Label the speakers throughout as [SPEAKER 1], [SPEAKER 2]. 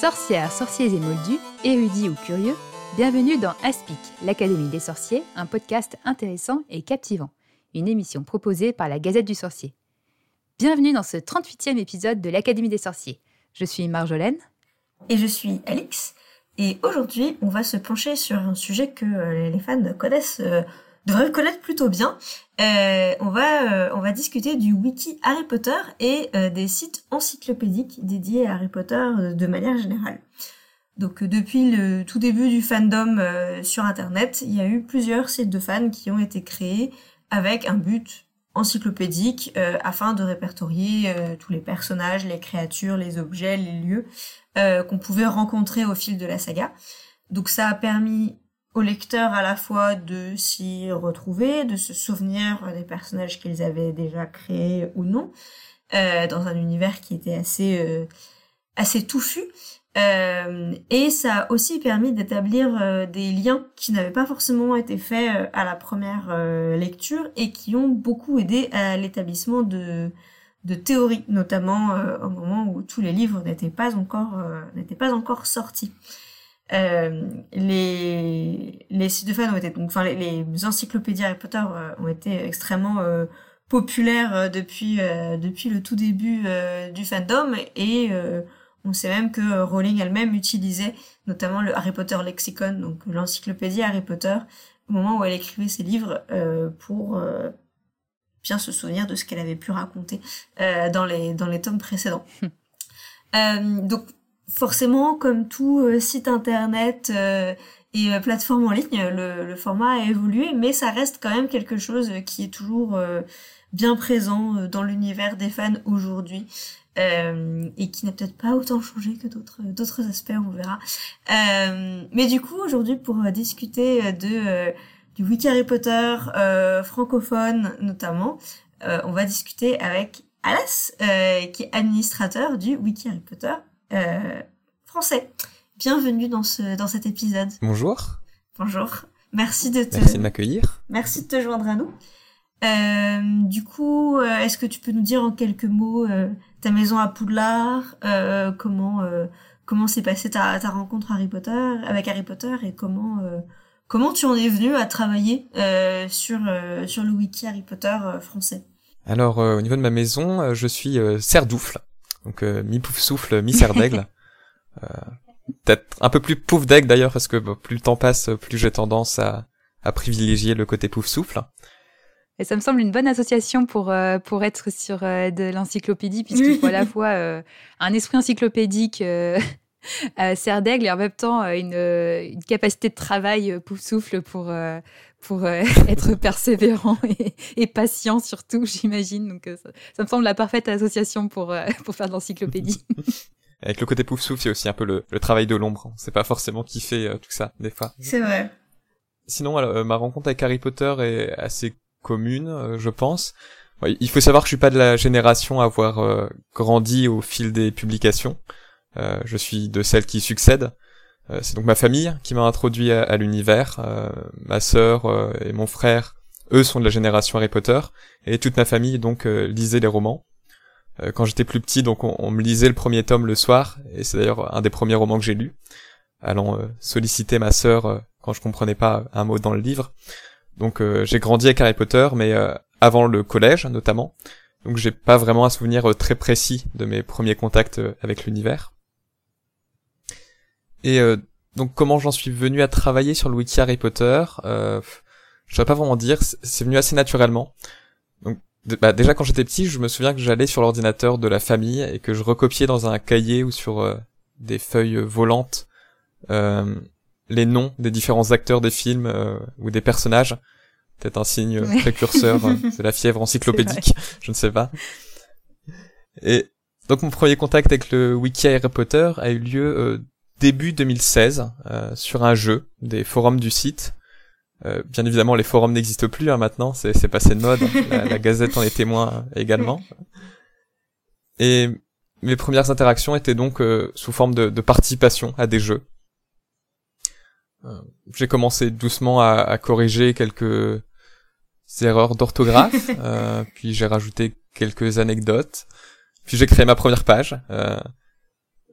[SPEAKER 1] Sorcières, sorciers et moldus, érudits ou curieux, bienvenue dans Aspic, l'Académie des sorciers, un podcast intéressant et captivant, une émission proposée par la Gazette du Sorcier. Bienvenue dans ce 38e épisode de l'Académie des sorciers. Je suis Marjolaine.
[SPEAKER 2] Et je suis Alix. Et aujourd'hui, on va se pencher sur un sujet que euh, les fans connaissent, euh, devraient connaître plutôt bien. Euh, on va on va discuter du wiki Harry Potter et des sites encyclopédiques dédiés à Harry Potter de manière générale. Donc depuis le tout début du fandom sur Internet, il y a eu plusieurs sites de fans qui ont été créés avec un but encyclopédique afin de répertorier tous les personnages, les créatures, les objets, les lieux euh, qu'on pouvait rencontrer au fil de la saga. Donc ça a permis aux lecteurs à la fois de s'y retrouver, de se souvenir des personnages qu'ils avaient déjà créés ou non, euh, dans un univers qui était assez euh, assez touffu. Euh, et ça a aussi permis d'établir des liens qui n'avaient pas forcément été faits à la première lecture et qui ont beaucoup aidé à l'établissement de de théorie, notamment au moment où tous les livres n'étaient pas encore n'étaient pas encore sortis. Euh, les les sites de fans ont été donc enfin les, les encyclopédies Harry Potter ont été extrêmement populaires depuis depuis le tout début du fandom et on sait même que Rowling elle-même utilisait notamment le Harry Potter Lexicon, donc l'encyclopédie Harry Potter, au moment où elle écrivait ses livres pour bien se souvenir de ce qu'elle avait pu raconter euh, dans les dans les tomes précédents. euh, donc forcément, comme tout euh, site internet euh, et euh, plateforme en ligne, le, format a évolué, mais ça reste quand même quelque chose qui est toujours bien présent dans l'univers des fans aujourd'hui. Et qui n'a peut-être pas autant changé que d'autres aspects, on verra. Mais du coup, aujourd'hui, pour discuter de du wiki Harry Potter francophone notamment. On va discuter avec Alas, qui est administrateur du wiki Harry Potter français. Bienvenue dans ce dans cet épisode.
[SPEAKER 3] Bonjour.
[SPEAKER 2] Bonjour. Merci de te
[SPEAKER 3] merci de m'accueillir.
[SPEAKER 2] Merci de te joindre à nous. Euh, du coup, est-ce que tu peux nous dire en quelques mots euh, ta maison à Poudlard, euh, comment comment s'est passée ta, ta rencontre Harry Potter avec Harry Potter et comment Comment tu en es venu à travailler euh, sur euh, sur le wiki Harry Potter euh, français?
[SPEAKER 3] Alors au niveau de ma maison, je suis serdoufle, donc mi pouf souffle, mi serre d'aigle. Peut-être un peu plus pouf d'aigle d'ailleurs parce que plus le temps passe, plus j'ai tendance à, à privilégier le côté pouf souffle.
[SPEAKER 1] Et ça me semble une bonne association pour pour être sur de l'encyclopédie puisqu'il faut à la fois un esprit encyclopédique euh, serre d'aigle et en même temps euh, une, euh, une capacité de travail euh, pouf souffle pour pour être persévérant et, et, patient surtout, j'imagine. Donc ça, ça, me semble la parfaite association pour pour faire de l'encyclopédie.
[SPEAKER 3] Avec le côté pouf souffle, c'est aussi un peu le, le travail de l'ombre. C'est pas forcément qui fait tout ça des fois.
[SPEAKER 2] C'est vrai.
[SPEAKER 3] Sinon, alors, ma rencontre avec Harry Potter est assez commune, je pense. Il faut savoir que je suis pas de la génération à avoir grandi au fil des publications. Euh, je suis de celle qui succède. Euh, c'est donc ma famille qui m'a introduit à, l'univers. Euh, ma sœur et mon frère, eux, sont de la génération Harry Potter. Et toute ma famille, donc, lisait les romans quand j'étais plus petit, donc on, me lisait le premier tome le soir, et c'est d'ailleurs un des premiers romans que j'ai lu, allant solliciter ma sœur quand je comprenais pas un mot dans le livre. Donc j'ai grandi avec Harry Potter, mais avant le collège notamment, donc j'ai pas vraiment un souvenir très précis de mes premiers contacts avec l'univers. Et euh, donc comment j'en suis venu à travailler sur le wiki Harry Potter euh, Je saurais pas vraiment dire, c'est venu assez naturellement. Donc bah, déjà quand j'étais petit, je me souviens que j'allais sur l'ordinateur de la famille et que je recopiais dans un cahier ou sur euh, des feuilles volantes euh, les noms des différents acteurs des films euh, ou des personnages. Peut-être un signe précurseur de la fièvre encyclopédique, je ne sais pas. Et donc mon premier contact avec le wiki Harry Potter a eu lieu début 2016 euh, sur un jeu des forums du site. Euh, bien évidemment, les forums n'existent plus hein, maintenant, c'est passé de mode. la, Gazette en est témoin également. Et mes premières interactions étaient donc euh, sous forme de, de, participation à des jeux. J'ai commencé doucement à, à, corriger quelques erreurs d'orthographe, puis j'ai rajouté quelques anecdotes, puis j'ai créé ma première page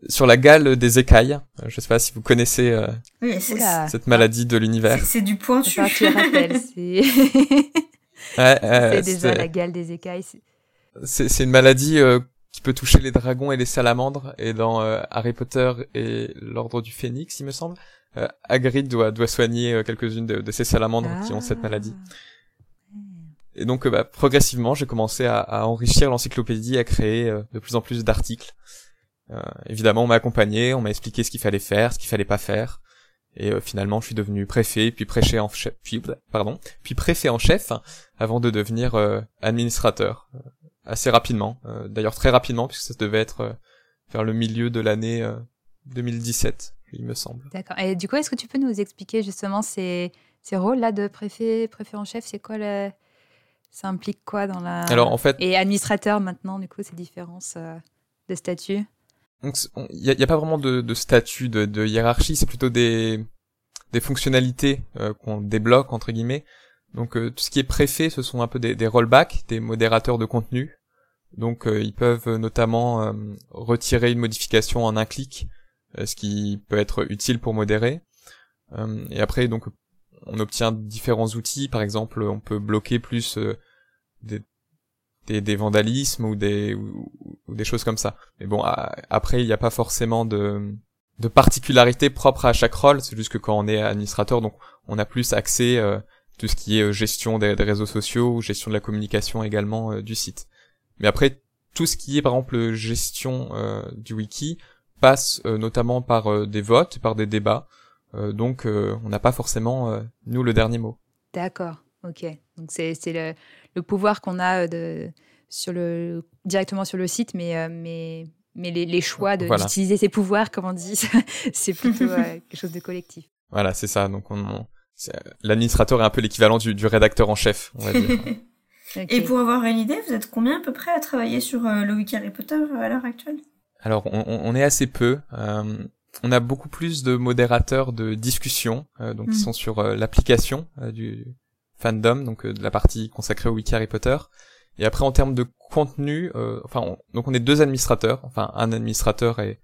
[SPEAKER 3] sur la gale des écailles. Euh, je sais pas si vous connaissez euh,
[SPEAKER 2] Oui,
[SPEAKER 3] cette maladie de l'univers.
[SPEAKER 2] c'est- du pointu.
[SPEAKER 1] Enfin, tu le rappelles, c'est
[SPEAKER 3] Ouais,
[SPEAKER 1] c'est
[SPEAKER 3] euh,
[SPEAKER 1] déjà la gale des écailles. c'est-
[SPEAKER 3] une maladie euh, qui peut toucher les dragons et les salamandres. Et dans euh, Harry Potter et l'Ordre du Phénix, il me semble, euh, Hagrid doit doit soigner euh, quelques-unes de, de ces salamandres qui ont cette
[SPEAKER 1] Ah.
[SPEAKER 3] maladie. Et donc, euh, bah, progressivement, j'ai commencé à, à enrichir l'encyclopédie, à créer euh, de plus en plus d'articles. Euh, évidemment, on m'a accompagné, on m'a expliqué ce qu'il fallait faire, ce qu'il fallait pas faire. Et euh, finalement, je suis devenu préfet, puis préfet en chef, puis pardon, puis préfet en chef, avant de devenir euh, administrateur assez rapidement. D'ailleurs, très rapidement, puisque ça devait être vers le milieu de l'année euh, 2017, il me semble.
[SPEAKER 1] D'accord. Et du coup, est-ce que tu peux nous expliquer justement ces, ces rôles-là de préfet, préfet en chef? C'est quoi le... Ça implique quoi dans la...
[SPEAKER 3] Alors, en fait,
[SPEAKER 1] Et administrateur maintenant, du coup, ces différences euh, de statut?
[SPEAKER 3] Donc il y a, pas vraiment de, statut, de, hiérarchie, c'est plutôt des fonctionnalités euh, qu'on débloque entre guillemets. Donc euh, tout ce qui est préfet, ce sont un peu des, rollbacks, des modérateurs de contenu. Donc euh, ils peuvent notamment retirer une modification en un clic, ce qui peut être utile pour modérer. Et après donc on obtient différents outils, par exemple on peut bloquer plus des, des, des vandalismes ou des ou, ou des choses comme ça. Mais bon, après, il n'y a pas forcément de, de particularité propre à chaque rôle. C'est juste que quand on est administrateur, donc on a plus accès euh, tout ce qui est euh, gestion des, réseaux sociaux, gestion de la communication également euh, du site. Mais après, tout ce qui est par exemple gestion euh, du wiki passe euh, notamment par des votes, par des débats. Donc, on n'a pas forcément nous le dernier mot.
[SPEAKER 1] D'accord, ok. Donc c'est c'est le, le pouvoir qu'on a euh, de, sur le, directement sur le site, mais, euh, mais, mais les, les choix de-
[SPEAKER 3] Voilà.
[SPEAKER 1] d'utiliser ces pouvoirs, comme on dit, c'est plutôt euh, quelque chose de collectif.
[SPEAKER 3] Voilà, c'est ça. Donc, on, l'administrateur est un peu l'équivalent du, du rédacteur en chef, on va dire.
[SPEAKER 2] Et pour avoir une idée, vous êtes combien à peu près à travailler sur euh, le wiki Harry Potter à l'heure actuelle?
[SPEAKER 3] Alors, on, est assez peu. Euh, on a beaucoup plus de modérateurs de discussion, euh, donc qui
[SPEAKER 2] Mm.
[SPEAKER 3] sont sur euh, l'application euh, du fandom, donc euh, de la partie consacrée au wiki Harry Potter. Et après, en termes de contenu, euh, enfin, on- donc on est deux administrateurs, enfin un administrateur et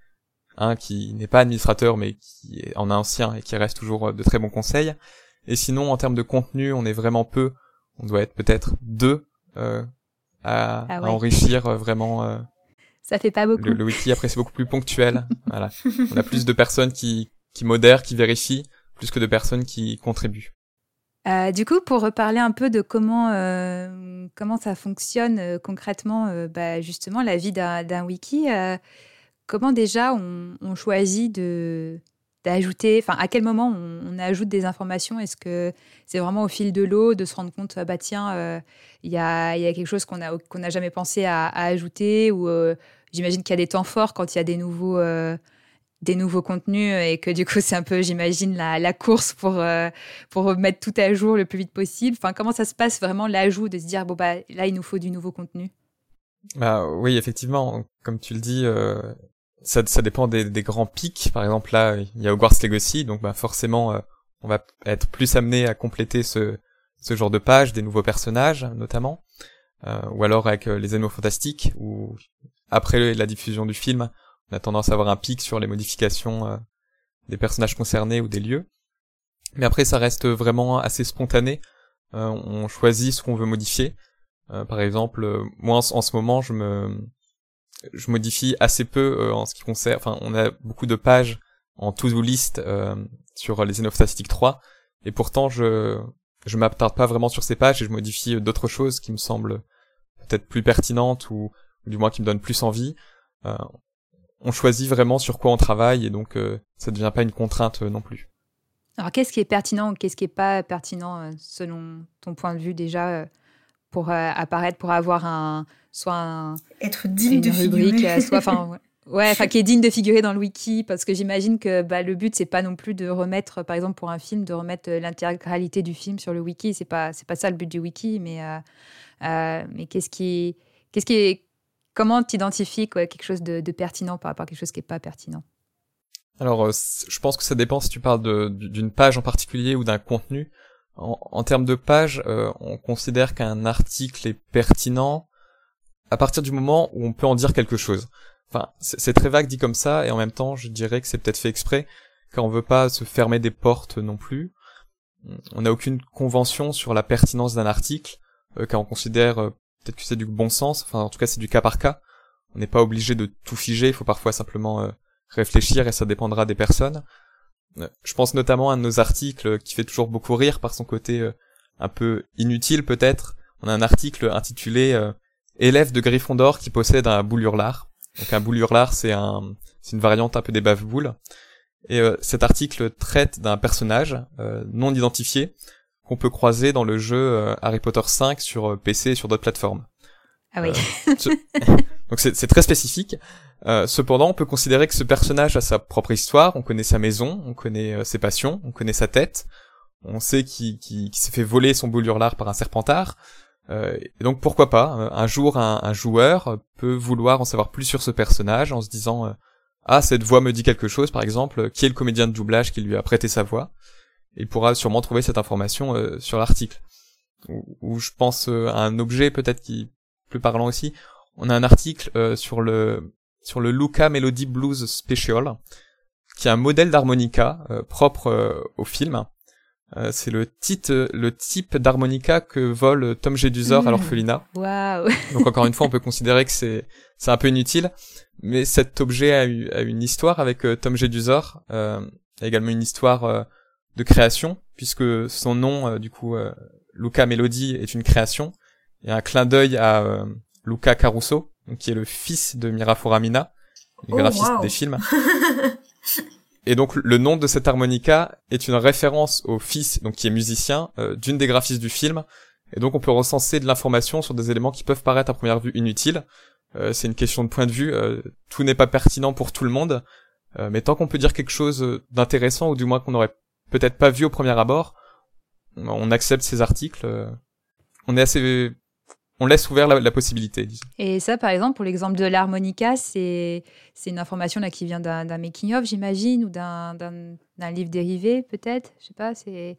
[SPEAKER 3] un qui n'est pas administrateur mais qui est en ancien et qui reste toujours euh, de très bons conseils. Et sinon, en termes de contenu, on est vraiment peu. On doit être peut-être deux euh, à,
[SPEAKER 1] Ah
[SPEAKER 3] à
[SPEAKER 1] ouais.
[SPEAKER 3] enrichir euh, vraiment. euh,
[SPEAKER 1] Ça fait pas beaucoup.
[SPEAKER 3] le, le wiki après c'est beaucoup plus ponctuel. voilà. On a plus de personnes qui, qui modèrent, qui vérifient, plus que de personnes qui contribuent.
[SPEAKER 1] Euh, du coup, pour reparler un peu de comment, euh, comment ça fonctionne euh, concrètement, bah, justement, la vie d'un wiki, comment déjà on, choisit de d'ajouter, enfin à quel moment on, ajoute des informations? Est-ce que c'est vraiment au fil de l'eau de se rendre compte, ah bah tiens, il y, a, quelque chose qu'on a qu'on n'a jamais pensé à, ajouter? Ou j'imagine qu'il y a des temps forts quand il y a des nouveaux des nouveaux contenus et que du coup c'est un peu j'imagine la, la course pour euh, pour mettre tout à jour le plus vite possible. Enfin comment ça se passe vraiment l'ajout de se dire bon bah là il nous faut du nouveau contenu?
[SPEAKER 3] Bah oui, effectivement, comme tu le dis, euh, ça, ça dépend des, des grands pics. Par exemple, là, il y a Hogwarts Legacy, donc bah forcément, euh, on va être plus amené à compléter ce, ce genre de page, des nouveaux personnages notamment, euh, ou alors avec euh, les Animaux Fantastiques, où après la diffusion du film, on a tendance à avoir un pic sur les modifications euh, des personnages concernés ou des lieux. Mais après, ça reste vraiment assez spontané. Euh, on choisit ce qu'on veut modifier. Euh, par exemple, moi en, ce- en ce moment, je me, je modifie assez peu en ce qui concerne. Enfin, on a beaucoup de pages en to-do list sur les Xenophastic 3, et pourtant je je m'attarde pas vraiment sur ces pages et je modifie d'autres choses qui me semblent peut-être plus pertinentes ou, du moins qui me donnent plus envie. On choisit vraiment sur quoi on travaille et donc euh, ça devient pas une contrainte euh, non plus.
[SPEAKER 1] Alors qu'est-ce qui est pertinent ou qu'est-ce qui est pas pertinent euh, selon ton point de vue déjà euh, pour euh, apparaître pour avoir un soit un,
[SPEAKER 2] Être digne
[SPEAKER 1] une
[SPEAKER 2] de
[SPEAKER 1] rubrique
[SPEAKER 2] figurer.
[SPEAKER 1] soit enfin ouais. Enfin qui est digne de figurer dans le wiki, parce que j'imagine que bah, le but c'est pas non plus de remettre, par exemple pour un film, de remettre l'intégralité du film sur le wiki. C'est pas c'est pas ça le but du wiki, mais euh, euh, mais qu'est-ce qui qu'est-ce qui est comment quoi quelque chose de, pertinent par rapport à quelque chose qui est pas pertinent?
[SPEAKER 3] Alors, euh, je pense que ça dépend si tu parles d'une page en particulier ou d'un contenu. En, termes de page, euh, on considère qu'un article est pertinent à partir du moment où on peut en dire quelque chose. enfin, c'est très vague dit comme ça, et en même temps, je dirais que c'est peut-être fait exprès, car on veut pas se fermer des portes non plus. On n'a aucune convention sur la pertinence d'un article, euh, car on considère peut-être que c'est du bon sens, enfin en tout cas c'est du cas par cas. On n'est pas obligé de tout figer, il faut parfois simplement euh, réfléchir et ça dépendra des personnes. je pense notamment à un de nos articles qui fait toujours beaucoup rire par son côté un peu inutile peut-être. On a un article intitulé Élève de Gryffondor qui possède un boule hurlard. Donc un boule hurlard c'est c'est une variante un peu des bave-boules. Et cet article traite d'un personnage non identifié qu'on peut croiser dans le jeu euh, Harry Potter 5 sur euh, PC et sur d'autres plateformes.
[SPEAKER 1] Ah oui.
[SPEAKER 3] Euh, donc c'est très spécifique. cependant, on peut considérer que ce personnage a sa propre histoire. On connaît sa maison, on connaît ses passions, on connaît sa tête. On sait qu'il s'est fait voler son boule hurlard par un serpentard. et donc pourquoi pas Un jour, un, un, joueur peut vouloir en savoir plus sur ce personnage en se disant ah cette voix me dit quelque chose, par exemple, qui est le comédien de doublage qui lui a prêté sa voix? Il pourra sûrement trouver cette information euh, sur l'article. Ou, je pense euh, à un objet peut-être qui est plus parlant aussi. On a un article euh, sur le sur le Luca Melody Blues Special, qui est un modèle d'harmonica propre au film. c'est le titre, le type d'harmonica que vole Tom Jedusor à mmh. l'orphelinat.
[SPEAKER 1] Waouh
[SPEAKER 3] Donc encore une fois, on peut considérer que c'est c'est un peu inutile, mais cet objet a, eu, a une histoire avec Tom Jedusor, euh, également une histoire de création, puisque son nom, euh, du coup, euh, Luca Melody est une création. Il y a un clin d'œil à euh, Luca Caruso, qui est le fils de Mira Foramina, le oh, graphiste des films. Et donc le nom de cette harmonica est une référence au fils, donc qui est musicien, d'une des graphistes du film. Et donc on peut recenser de l'information sur des éléments qui peuvent paraître à première vue inutiles. c'est une question de point de vue. tout n'est pas pertinent pour tout le monde, mais tant qu'on peut dire quelque chose d'intéressant ou du moins qu'on aurait peut-être pas vu au premier abord, on accepte ces articles. Euh, on est assez, on laisse ouvert la, possibilité.
[SPEAKER 1] Et ça, par exemple, pour l'exemple de l'harmonica, c'est c'est une information là qui vient d'un making of, j'imagine, ou d'un livre dérivé, peut-être. Je sais pas. C'est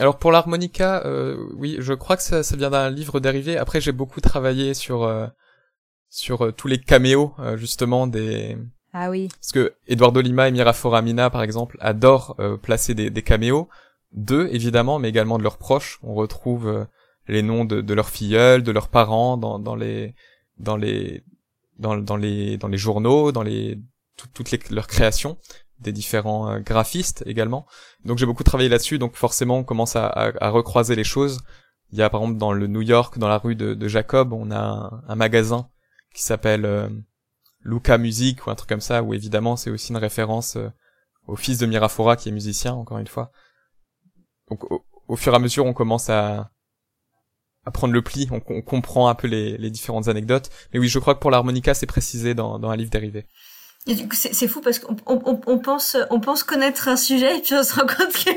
[SPEAKER 3] alors pour l'harmonica, euh, oui, je crois que ça, ça vient d'un livre dérivé. Après, j'ai beaucoup travaillé sur euh, sur tous les caméos justement des
[SPEAKER 1] ah oui.
[SPEAKER 3] Parce que Eduardo Lima et Mira Foramina, par exemple, adorent euh, placer des, des caméos d'eux, évidemment, mais également de leurs proches. On retrouve euh, les noms de, de leurs filleuls, de leurs parents dans, dans les dans les dans, les dans les journaux, dans les toutes les, leurs créations, des différents euh, graphistes également. Donc j'ai beaucoup travaillé là-dessus, donc forcément on commence à, à, recroiser les choses. Il y a par exemple dans le New York, dans la rue de, de Jacob, on a un, magasin qui s'appelle Luca Music ou un truc comme ça, où évidemment c'est aussi une référence euh, au fils de Mirafora qui est musicien, encore une fois. Donc au, fur et à mesure, on commence à, à prendre le pli, on, comprend un peu les, les, différentes anecdotes. Mais oui, je crois que pour l'harmonica, c'est précisé dans, dans un livre dérivé.
[SPEAKER 2] Et du coup, c'est fou parce qu'on on, on, pense, on pense connaître un sujet et puis on se rend compte que,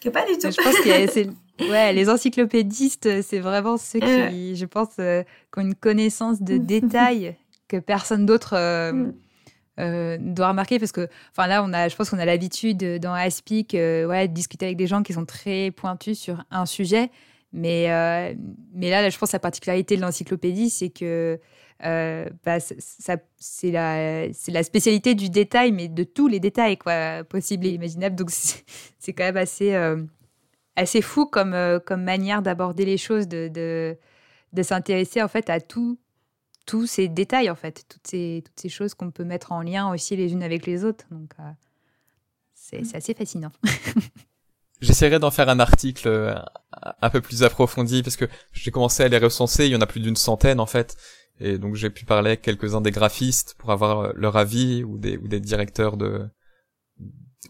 [SPEAKER 2] que pas du tout.
[SPEAKER 1] Je pense que Ouais, les encyclopédistes, c'est vraiment ceux qui, je pense, euh, qui ont une connaissance de détails que personne d'autre euh, mm. euh, doit remarquer. Parce que, enfin là, on a, je pense qu'on a l'habitude dans Aspic ouais, de discuter avec des gens qui sont très pointus sur un sujet. Mais, mais là, je pense que la particularité de l'encyclopédie, c'est que bah, ça, c'est la, la spécialité du détail, mais de tous les détails quoi, possibles et imaginables. Donc, c'est quand même assez assez fou comme, euh, comme manière d'aborder les choses, de, de, de s'intéresser en fait à tout, tous ces détails en fait, toutes ces, toutes ces choses qu'on peut mettre en lien aussi les unes avec les autres. Donc euh, c'est, c'est assez fascinant.
[SPEAKER 3] J'essaierai d'en faire un article euh, un peu plus approfondi parce que j'ai commencé à les recenser, il y en a plus d'une centaine en fait. Et donc j'ai pu parler avec quelques-uns des graphistes pour avoir leur avis ou des, ou des directeurs de,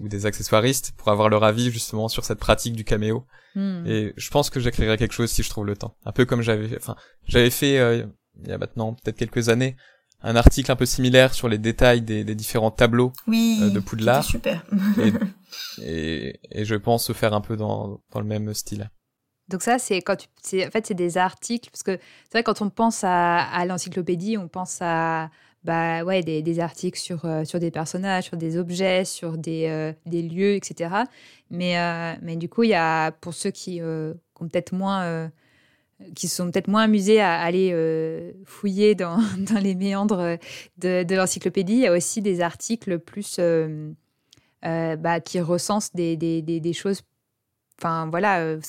[SPEAKER 3] ou des accessoiristes pour avoir leur avis justement sur cette pratique du caméo. Hmm. Et je pense que j'écrirai quelque chose si je trouve le temps. Un peu comme j'avais, enfin, j'avais fait euh, il y a maintenant peut-être quelques années un article un peu similaire sur les détails des, des différents tableaux
[SPEAKER 2] euh,
[SPEAKER 3] de Poudlard.
[SPEAKER 2] super.
[SPEAKER 3] et, et, je pense se faire un peu dans, dans le même style.
[SPEAKER 1] Donc ça, c'est quand tu, en fait, c'est des articles parce que c'est vrai quand on pense à, à l'encyclopédie, on pense à bah ouais, des, articles sur, euh, sur des personnages, sur des objets, sur des, euh, des lieux, etc. Mais, euh, mais du coup, il y a, pour ceux qui, ont peut-être moins qui sont peut-être moins amusés à aller fouiller dans, dans, les méandres de, de l'encyclopédie. Il y a aussi des articles plus bah, qui recensent des, des, des, des choses Enfin voilà, euh,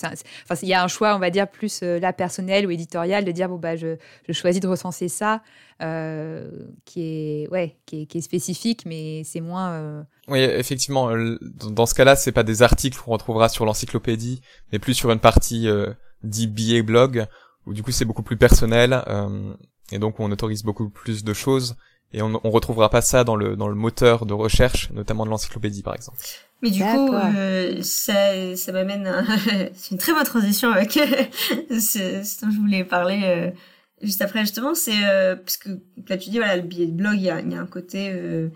[SPEAKER 1] il y a un choix, on va dire plus euh, là personnel ou éditorial de dire bon bah je, choisis de recenser ça, euh, qui est ouais, qui est, spécifique, mais c'est moins.
[SPEAKER 3] Oui, effectivement, dans ce cas-là, c'est pas des articles qu'on retrouvera sur l'encyclopédie, mais plus sur une partie dit billet blog, où du coup c'est beaucoup plus personnel et donc on autorise beaucoup plus de choses et on, on retrouvera pas ça dans le dans le moteur de recherche, notamment de l'encyclopédie par exemple.
[SPEAKER 2] Mais du coup, euh, ça, ça m'amène, c'est une très bonne transition avec ce, dont je voulais parler euh, juste après justement, c'est euh, parce que là tu dis voilà le billet de blog, il y a, y a, un côté euh,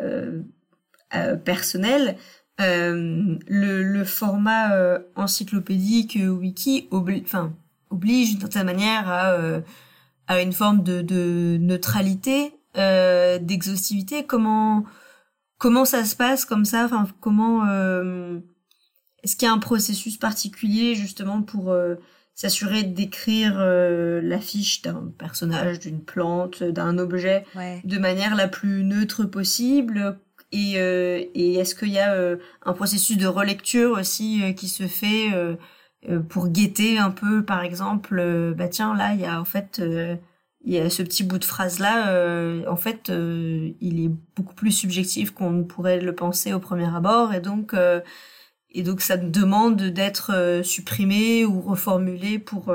[SPEAKER 2] euh, personnel. le, le format encyclopédique wiki oblige, enfin oblige d'une certaine manière à à une forme de, de neutralité, d'exhaustivité. Comment Comment ça se passe comme ça? Enfin, comment euh, est-ce qu'il y a un processus particulier justement pour euh, s'assurer d'écrire euh, l'affiche d'un personnage, d'une plante, d'un objet de manière la plus neutre possible? Et, et est-ce qu'il y a un processus de relecture aussi qui se fait pour guetter un peu, par exemple, bah tiens là il y a en fait il y a ce petit bout de phrase là euh, en fait euh, il est beaucoup plus subjectif qu'on pourrait le penser au premier abord et donc euh, et donc ça demande d'être supprimé ou reformulé pour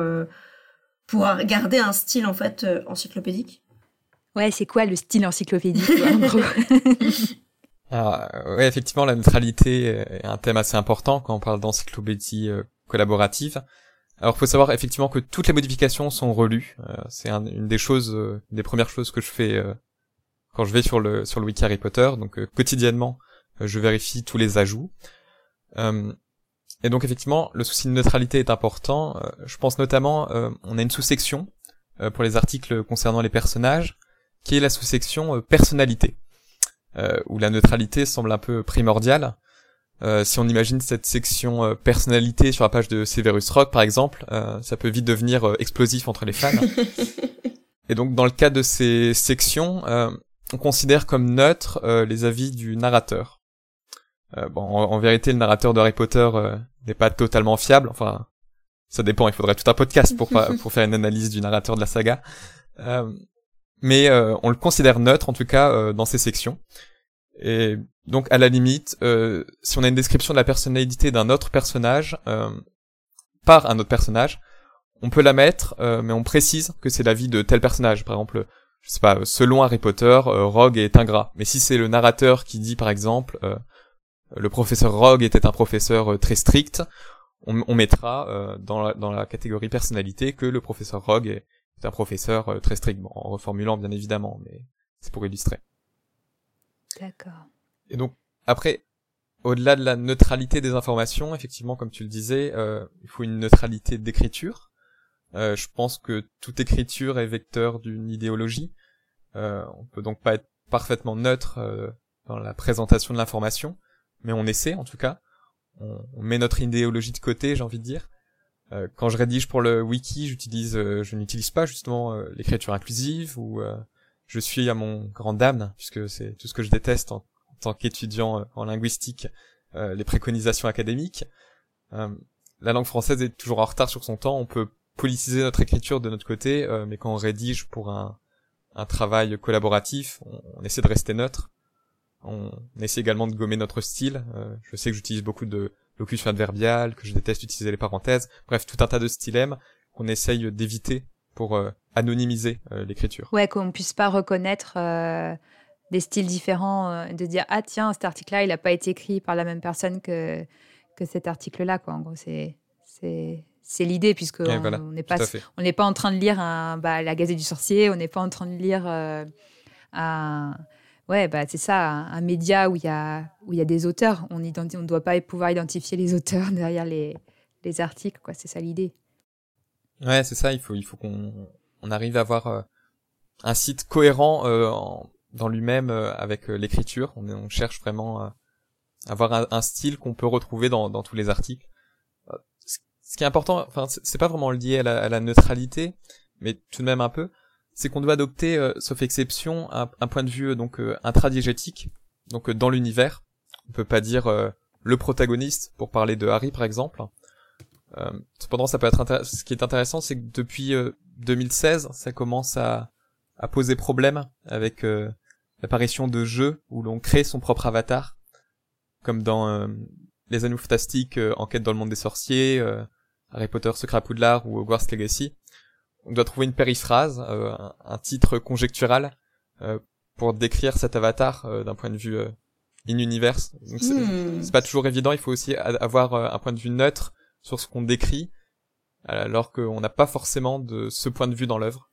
[SPEAKER 2] pour garder un style en fait encyclopédique
[SPEAKER 1] ouais c'est quoi le style encyclopédique en gros?
[SPEAKER 3] Alors, ouais, effectivement, la neutralité est un thème assez important quand on parle d'encyclopédie collaborative. Alors, faut savoir effectivement que toutes les modifications sont relues. Euh, c'est une des choses, euh, des premières choses que je fais euh, quand je vais sur le sur le wiki Harry Potter. Donc quotidiennement, je vérifie tous les ajouts. et donc effectivement, le souci de neutralité est important. je pense notamment, on a une sous-section pour les articles concernant les personnages, qui est la sous-section personnalité, où la neutralité semble un peu primordiale. Euh, si on imagine cette section euh, personnalité sur la page de Severus Rock, par exemple, euh, ça peut vite devenir explosif entre les fans. Et donc, dans le cas de ces sections, on considère comme neutre les avis du narrateur. bon, en, vérité, le narrateur de Harry Potter n'est pas totalement fiable. Enfin, ça dépend. Il faudrait tout un podcast pour pour faire une analyse du narrateur de la saga. mais on le considère neutre, en tout cas, dans ces sections. Et donc à la limite, euh, si on a une description de la personnalité d'un autre personnage euh, par un autre personnage, on peut la mettre, euh, mais on précise que c'est la vie de tel personnage. Par exemple, je sais pas, selon Harry Potter, Rogue est ingrat. Mais si c'est le narrateur qui dit par exemple, le professeur Rogue était un professeur très strict, on, mettra dans la, dans, la, catégorie personnalité que le professeur Rogue est, un professeur très strict, en reformulant bien évidemment, mais c'est pour illustrer.
[SPEAKER 1] D'accord.
[SPEAKER 3] Et donc, après, au-delà de la neutralité des informations, effectivement, comme tu le disais, euh, il faut une neutralité d'écriture. Euh, je pense que toute écriture est vecteur d'une idéologie. Euh, on peut donc pas être parfaitement neutre euh, dans la présentation de l'information, mais on essaie en tout cas. On, on met notre idéologie de côté, j'ai envie de dire. Euh, quand je rédige pour le wiki, j'utilise, euh, je n'utilise pas justement l'écriture inclusive ou je suis à mon grand dame, puisque c'est tout ce que je déteste en, tant qu'étudiant euh, en linguistique, euh, les préconisations académiques. Euh, la langue française est toujours en retard sur son temps, on peut politiser notre écriture de notre côté, mais quand on rédige pour un, un travail collaboratif, on, essaie de rester neutre. On, essaie également de gommer notre style. je sais que j'utilise beaucoup de locution adverbiale, que je déteste utiliser les parenthèses. Bref, tout un tas de stylèmes qu'on essaye d'éviter pour euh, anonymiser euh, l'écriture.
[SPEAKER 1] Ouais, qu'on puisse pas reconnaître euh, des styles différents, de dire ah tiens cet article-là il n'a pas été écrit par la même personne que que cet article-là quoi. En gros c'est c'est c'est l'idée puisque on n'est pas on n'est pas en train de lire un, bah, la Gazette du Sorcier, on n'est pas en train de lire un ouais bah c'est ça un, média où il y a où il y a des auteurs. On ne doit pas pouvoir identifier les auteurs derrière les les articles quoi. C'est ça l'idée.
[SPEAKER 3] Ouais, c'est ça. Il faut, il faut qu'on on arrive à avoir euh, un site cohérent euh, dans lui-même euh, avec l'écriture. On, on, cherche vraiment à avoir un, style qu'on peut retrouver dans, dans tous les articles. ce qui est important, enfin, c'est pas vraiment lié à la, à la, neutralité, mais tout de même un peu, c'est qu'on doit adopter, euh, sauf exception, un, un, point de vue donc euh, intradiégétique, donc dans l'univers. On peut pas dire le protagoniste pour parler de Harry par exemple. Cependant, ça peut être ce qui est intéressant, c'est que depuis 2016, ça commence à, à poser problème avec l'apparition de jeux où l'on crée son propre avatar, comme dans euh, Les Animaux Fantastiques, euh, Enquête dans le monde des sorciers, euh, Harry Potter Secret à Poudlard ou Hogwarts Legacy. On doit trouver une périphrase, un, titre conjectural pour décrire cet avatar d'un point de vue in-univers. Hmm. c'est pas toujours évident, il faut aussi avoir un point de vue neutre sur ce qu'on décrit, alors qu'on n'a pas forcément de ce point de vue dans l'œuvre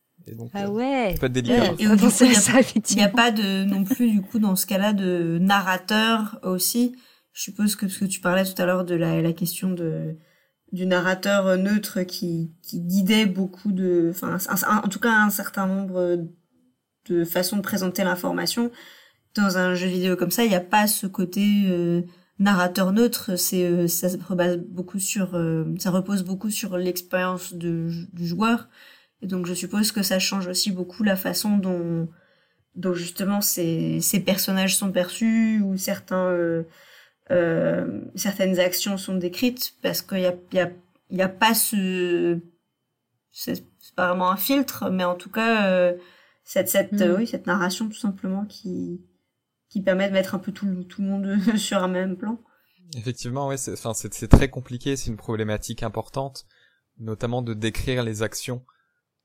[SPEAKER 1] ah euh, ouais.
[SPEAKER 3] Pas de délicat.
[SPEAKER 2] Et, il n'y a, pas de non plus du coup dans ce cas-là de narrateur aussi. Je suppose que parce que tu parlais tout à l'heure de la, la question de du narrateur neutre qui, qui guidait beaucoup de, enfin en tout cas un certain nombre de façons de présenter l'information. Dans un jeu vidéo comme ça, il n'y a pas ce côté euh, narrateur neutre. C'est euh, ça se repose beaucoup sur, ça repose beaucoup sur l'expérience du joueur et donc je suppose que ça change aussi beaucoup la façon dont, dont justement ces, ces personnages sont perçus ou certains, euh, euh, certaines actions sont décrites parce qu'il n'y a, y a, y a pas ce... C'est pas vraiment un filtre, mais en tout cas, euh, cette, cette, mm. oui, cette narration tout simplement qui, qui de mettre un peu tout, le monde sur un même plan.
[SPEAKER 3] Effectivement, oui, c'est très compliqué, c'est une problématique importante, notamment de décrire les actions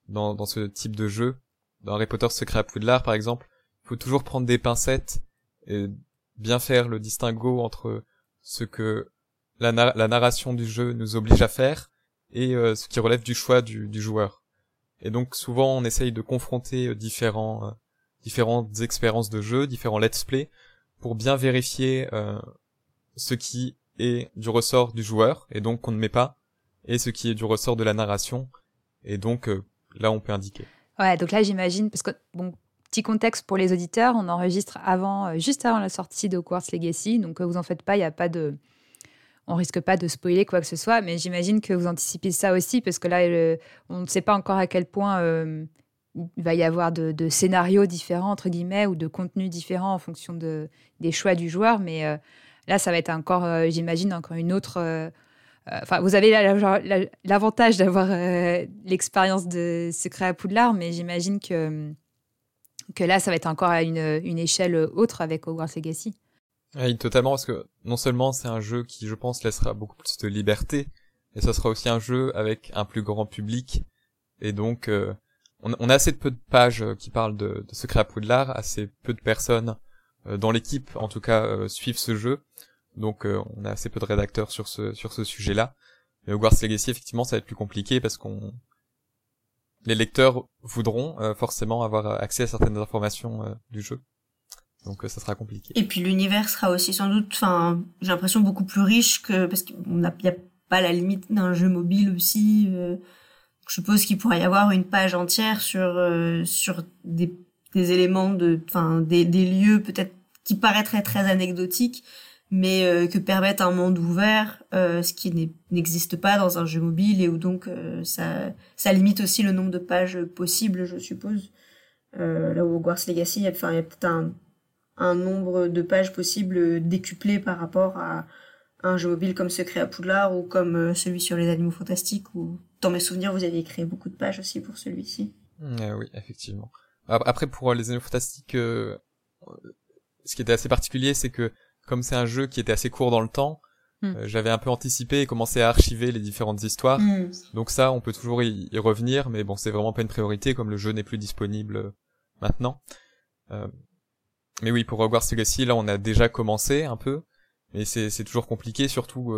[SPEAKER 3] dans, dans ce type de jeu. Dans Harry Potter Secret à Poudlard, par exemple, il faut toujours prendre des pincettes et bien faire le distinguo entre ce que la, la narration du jeu nous oblige à faire et euh, ce qui relève du choix du, du, joueur. Et donc souvent on essaye de confronter euh, différents euh, différentes expériences de jeu, différents let's play pour bien vérifier ce qui est du ressort du joueur et donc qu'on ne met pas et ce qui est du ressort de la narration et donc là on peut indiquer.
[SPEAKER 1] Ouais, donc là j'imagine, parce que, bon, petit contexte pour les auditeurs, on enregistre avant, euh, juste avant la sortie de Quartz Legacy, donc euh, vous en faites pas, il y a pas de... On risque pas de spoiler quoi que ce soit, mais j'imagine que vous anticipez ça aussi, parce que là, on ne sait pas encore à quel point euh, il va y avoir de, scénarios différents, entre guillemets, ou de contenus différents en fonction de, des choix du joueur, mais là, ça va être encore, j'imagine, encore une autre euh, enfin, vous avez l'avantage d'avoir euh, l'expérience de Secret à Poudlard, mais j'imagine que, que là, ça va être encore à une, une échelle autre avec Hogwarts Legacy.
[SPEAKER 3] Oui, totalement, parce que non seulement c'est un jeu qui, je pense, laissera beaucoup plus de liberté, mais ça sera aussi un jeu avec un plus grand public, et donc euh, on, a assez de peu de pages qui parlent de, de Secret à Poudlard, assez peu de personnes dans l'équipe, en tout cas, suivent ce jeu. Donc euh, on a assez peu de rédacteurs sur ce sur ce sujet-là. Mais Hogwarts Legacy effectivement ça va être plus compliqué parce qu'on les lecteurs voudront euh, forcément avoir accès à certaines informations euh, du jeu. Donc ça sera compliqué.
[SPEAKER 2] Et puis l'univers sera aussi sans doute enfin j'ai l'impression beaucoup plus riche que parce qu'il n'y a, pas la limite d'un jeu mobile aussi je suppose qu'il pourrait y avoir une page entière sur sur des, des éléments de enfin des, des lieux peut-être qui paraîtraient très anecdotiques mais euh, que permettent un monde ouvert, euh, ce qui n'existe pas dans un jeu mobile et où donc euh, ça, ça limite aussi le nombre de pages possibles, je suppose. là où Hogwarts Legacy, il y a, enfin, il y a peut-être un, un nombre de pages possibles décuplé par rapport à un jeu mobile comme Secret à Poudlard ou comme celui sur les animaux fantastiques ou dans mes souvenirs vous aviez créé beaucoup de pages aussi pour celui-ci.
[SPEAKER 3] oui, effectivement. Après pour les animaux fantastiques, ce qui était assez particulier c'est que comme c'est un jeu qui était assez court dans le temps, euh, j'avais un peu anticipé et commencé à archiver les différentes histoires. Hmm. Donc ça, on peut toujours y, revenir, mais bon, c'est vraiment pas une priorité comme le jeu n'est plus disponible euh, maintenant. Euh, mais oui, pour Hogwarts Legacy, là, on a déjà commencé un peu, mais c'est toujours compliqué, surtout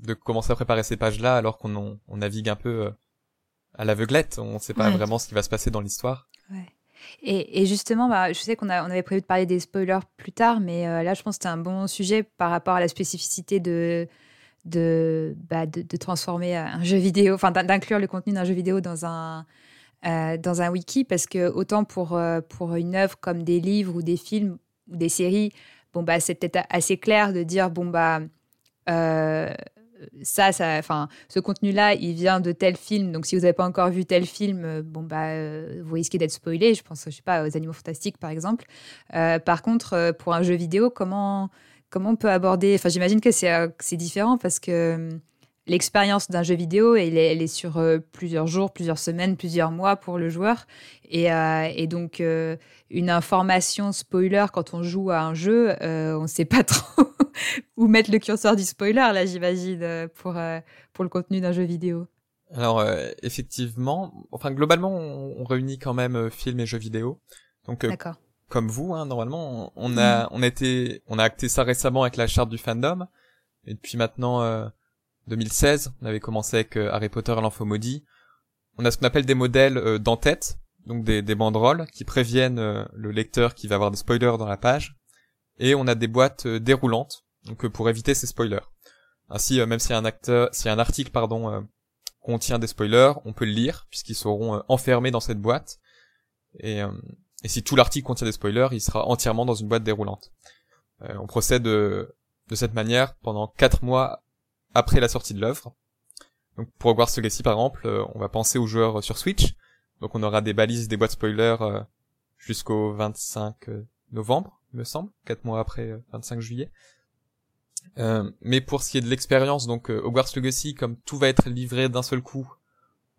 [SPEAKER 3] de commencer à préparer ces pages-là alors qu'on on navigue un peu à l'aveuglette. On ne sait pas vraiment ce qui va se passer dans l'histoire.
[SPEAKER 1] Ouais. Et, justement, bah, je sais qu'on on avait prévu de parler des spoilers plus tard, mais euh, là, je pense que c'était un bon sujet par rapport à la spécificité de, de, bah, de, transformer un jeu vidéo, enfin d'inclure le contenu d'un jeu vidéo dans un, euh, dans un wiki, parce que autant pour, euh, pour une œuvre comme des livres ou des films ou des séries, bon, bah, c'est peut-être assez clair de dire, bon, bah, ça, ça, enfin, ce contenu-là, il vient de tel film. Donc, si vous n'avez pas encore vu tel film, bon bah, vous risquez d'être spoilé. Je pense, je sais pas, aux Animaux Fantastiques, par exemple. par contre, pour un jeu vidéo, comment comment on peut aborder? Enfin, j'imagine que c'est différent parce que l'expérience d'un jeu vidéo, elle est, elle est sur euh, plusieurs jours, plusieurs semaines, plusieurs mois pour le joueur. Et, euh, et donc, euh, une information spoiler quand on joue à un jeu, on ne sait pas trop où mettre le curseur du spoiler, là, j'imagine, pour, pour le contenu d'un jeu vidéo.
[SPEAKER 3] Alors, effectivement, enfin, globalement, on, on, réunit quand même films et jeux vidéo. Donc, comme vous, hein, normalement, on, a, on, a été, on a acté ça récemment avec la charte du fandom. Et puis maintenant 2016, on avait commencé avec euh, Harry Potter et l'enfant maudit. On a ce qu'on appelle des modèles euh, d'en-tête, donc des, banderoles qui préviennent euh, le lecteur qui va avoir des spoilers dans la page. Et on a des boîtes déroulantes, donc pour éviter ces spoilers. Ainsi, même si un acteur, si un article, pardon, contient des spoilers, on peut le lire puisqu'ils seront enfermés dans cette boîte. Et, et si tout l'article contient des spoilers, il sera entièrement dans une boîte déroulante. on procède de, de cette manière pendant quatre mois après la sortie de l'œuvre. Donc pour Hogwarts Legacy par exemple, euh, on va penser aux joueurs sur Switch. Donc on aura des balises, des boîtes spoilers euh, jusqu'au 25 euh, novembre, me semble, quatre mois après 25 juillet. mais pour ce qui est de l'expérience, donc Hogwarts Legacy, comme tout va être livré d'un seul coup,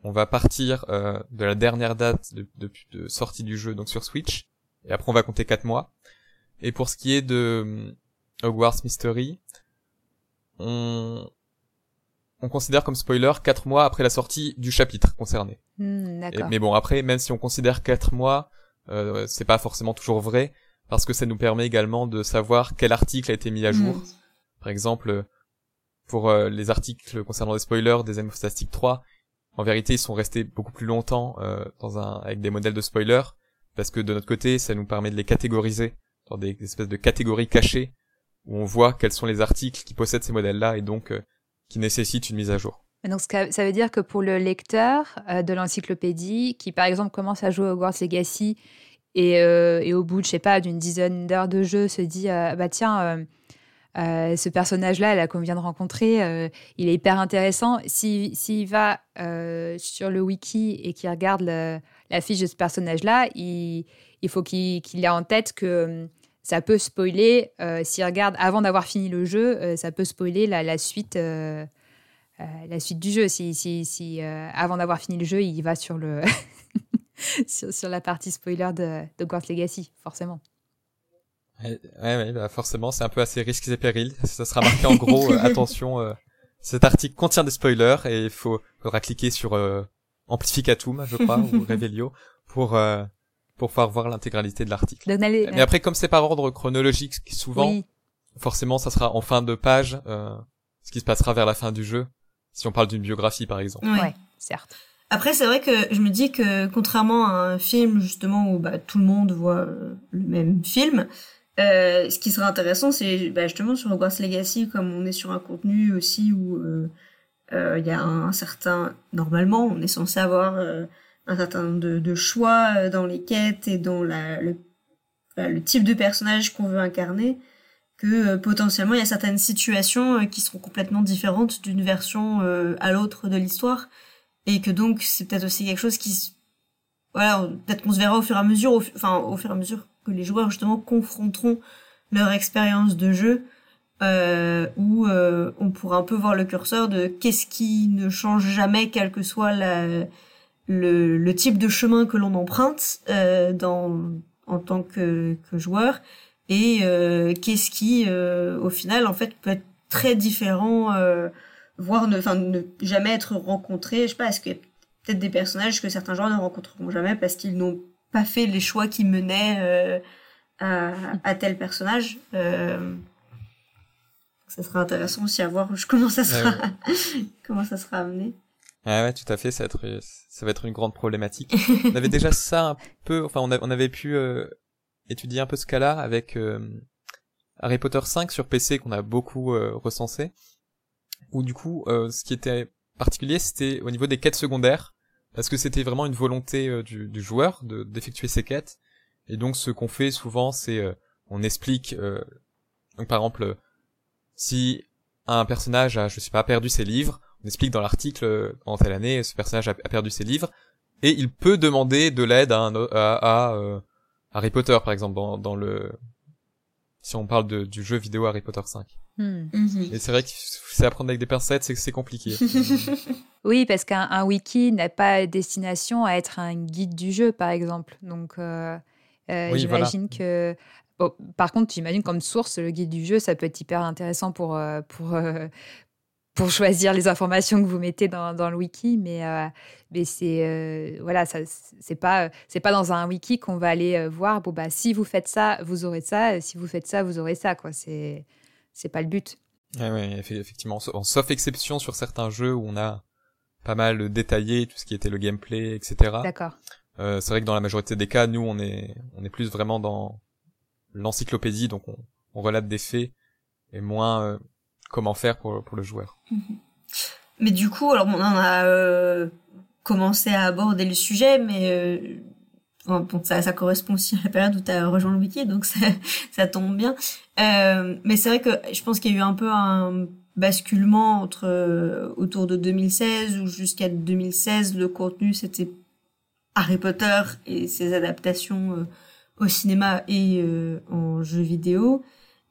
[SPEAKER 3] on va partir de la dernière date de, de, sortie du jeu, donc sur Switch, et après on va compter quatre mois. Et pour ce qui est de Hogwarts Mystery, on, on considère comme spoiler 4 mois après la sortie du chapitre concerné.
[SPEAKER 1] Hmm,
[SPEAKER 3] mais bon, après, même si on considère 4 mois, euh, c'est pas forcément toujours vrai, parce que ça nous permet également de savoir quel article a été mis à jour. Hmm. Par exemple, pour euh, les articles concernant des spoilers des M Fantastic 3, en vérité, ils sont restés beaucoup plus longtemps euh, dans un avec des modèles de spoilers, parce que de notre côté, ça nous permet de les catégoriser dans des, espèces de catégories cachées, où on voit quels sont les articles qui possèdent ces modèles-là, et donc euh, qui nécessite une mise à jour.
[SPEAKER 1] Donc ça veut dire que pour le lecteur euh, de l'encyclopédie, qui par exemple commence à jouer à Hogwarts Legacy et, euh, et au bout, je sais pas, d'une dizaine d'heures de jeu, se dit euh, bah tiens, ce personnage-là, là qu'on vient de rencontrer, il est hyper intéressant. S'il va sur le wiki et qu'il regarde la fiche de ce personnage-là, il, il, faut qu'il ait en tête que ça peut spoiler, euh, s'il regarde avant d'avoir fini le jeu, euh, ça peut spoiler la, suite, euh, la suite du jeu. Si, si, si avant d'avoir fini le jeu, il va sur, le sur, la partie spoiler de, de Legacy, forcément.
[SPEAKER 3] Ouais, ouais, bah forcément, c'est un peu assez risques et périls. Ça sera marqué en gros, attention, cet article contient des spoilers et il faut, faudra cliquer sur Amplificatum, je crois, ou Revelio, pour pour pouvoir voir l'intégralité de l'article. Mais après, comme c'est par ordre chronologique, souvent, forcément, ça sera en fin de page, euh, ce qui se passera vers la fin du jeu, si on parle d'une biographie, par exemple.
[SPEAKER 1] Ouais, certes.
[SPEAKER 2] Après, c'est vrai que je me dis que contrairement à un film justement où bah, tout le monde voit euh, le même film, euh, ce qui serait intéressant, c'est bah, justement sur Hogwarts Legacy, comme on est sur un contenu aussi où euh, euh, il y a un, un, certain, normalement, on est censé avoir un certain nombre de, choix euh, dans les quêtes et dans le, type de personnage qu'on veut incarner, que euh, potentiellement il y a certaines situations euh, qui seront complètement différentes d'une version à l'autre de l'histoire, et que donc c'est peut-être aussi quelque chose qui, voilà, peut-être qu'on se verra au fur et à mesure, enfin au fur et à mesure que les joueurs justement confronteront leur expérience de jeu, où on pourra un peu voir le curseur de qu'est-ce qui ne change jamais, quelle que soit la le, le type de chemin que l'on emprunte euh, dans, en tant que, que joueur et euh, qu'est-ce qui, euh, au final, en fait, peut être très différent, euh, voire ne, ne jamais être rencontré. Je sais pas, est-ce qu'il y a peut-être des personnages que certains joueurs ne rencontreront jamais parce qu'ils n'ont pas fait les choix qui menaient euh, à, à, tel personnage. Euh, ça sera intéressant aussi à voir comment ça sera, comment ça sera amené.
[SPEAKER 3] Ah ouais, tout à fait, ça va être, ça va être une grande problématique. on avait déjà ça un peu, enfin on, on avait pu euh, étudier un peu ce cas-là avec euh, Harry Potter 5 sur PC qu'on a beaucoup euh, recensé, où du coup, ce qui était particulier, c'était au niveau des quêtes secondaires, parce que c'était vraiment une volonté du, du, joueur de d'effectuer ces quêtes, et donc ce qu'on fait souvent, c'est on explique, donc par exemple, si un personnage a, je sais pas, perdu ses livres. On explique dans l'article, en telle année, ce personnage a, perdu ses livres. Et il peut demander de l'aide à, à, à Harry Potter, par exemple, dans, dans le... Si on parle de, du jeu vidéo Harry Potter 5. Hmm. Mhm. Et c'est vrai que c'est apprendre avec des pincettes, c'est c'est compliqué.
[SPEAKER 1] oui, parce qu'un wiki n'a pas destination à être un guide du jeu, par exemple. Donc, euh, euh, j'imagine que par contre, j'imagine comme source, le guide du jeu, ça peut être hyper intéressant pour, euh, pour, euh, pour choisir les informations que vous mettez dans, dans le wiki, mais, euh, mais c'est voilà, ça, c'est pas c'est pas dans un wiki qu'on va aller voir. Bon bah si vous faites ça, vous aurez ça. Si vous faites ça, vous aurez ça. Quoi, c'est c'est pas le but.
[SPEAKER 3] Oui, effectivement, sauf exception sur certains jeux où on a pas mal détaillé tout ce qui était le gameplay, etc.
[SPEAKER 1] D'accord.
[SPEAKER 3] c'est vrai que dans la majorité des cas, nous, on est on est plus vraiment dans l'encyclopédie, donc on, on, relate des faits et moins euh, comment faire pour, pour le joueur. Mhm.
[SPEAKER 2] Mais du coup, alors on a euh, commencé à aborder le sujet, mais euh, ça, ça correspond aussi à la période où tu as rejoint le wiki, donc ça, tombe bien. Euh, mais c'est vrai que je pense qu'il y a eu un peu un basculement entre autour de 2016 ou jusqu'à 2016 le contenu c'était Harry Potter et ses adaptations au cinéma et en jeu vidéo.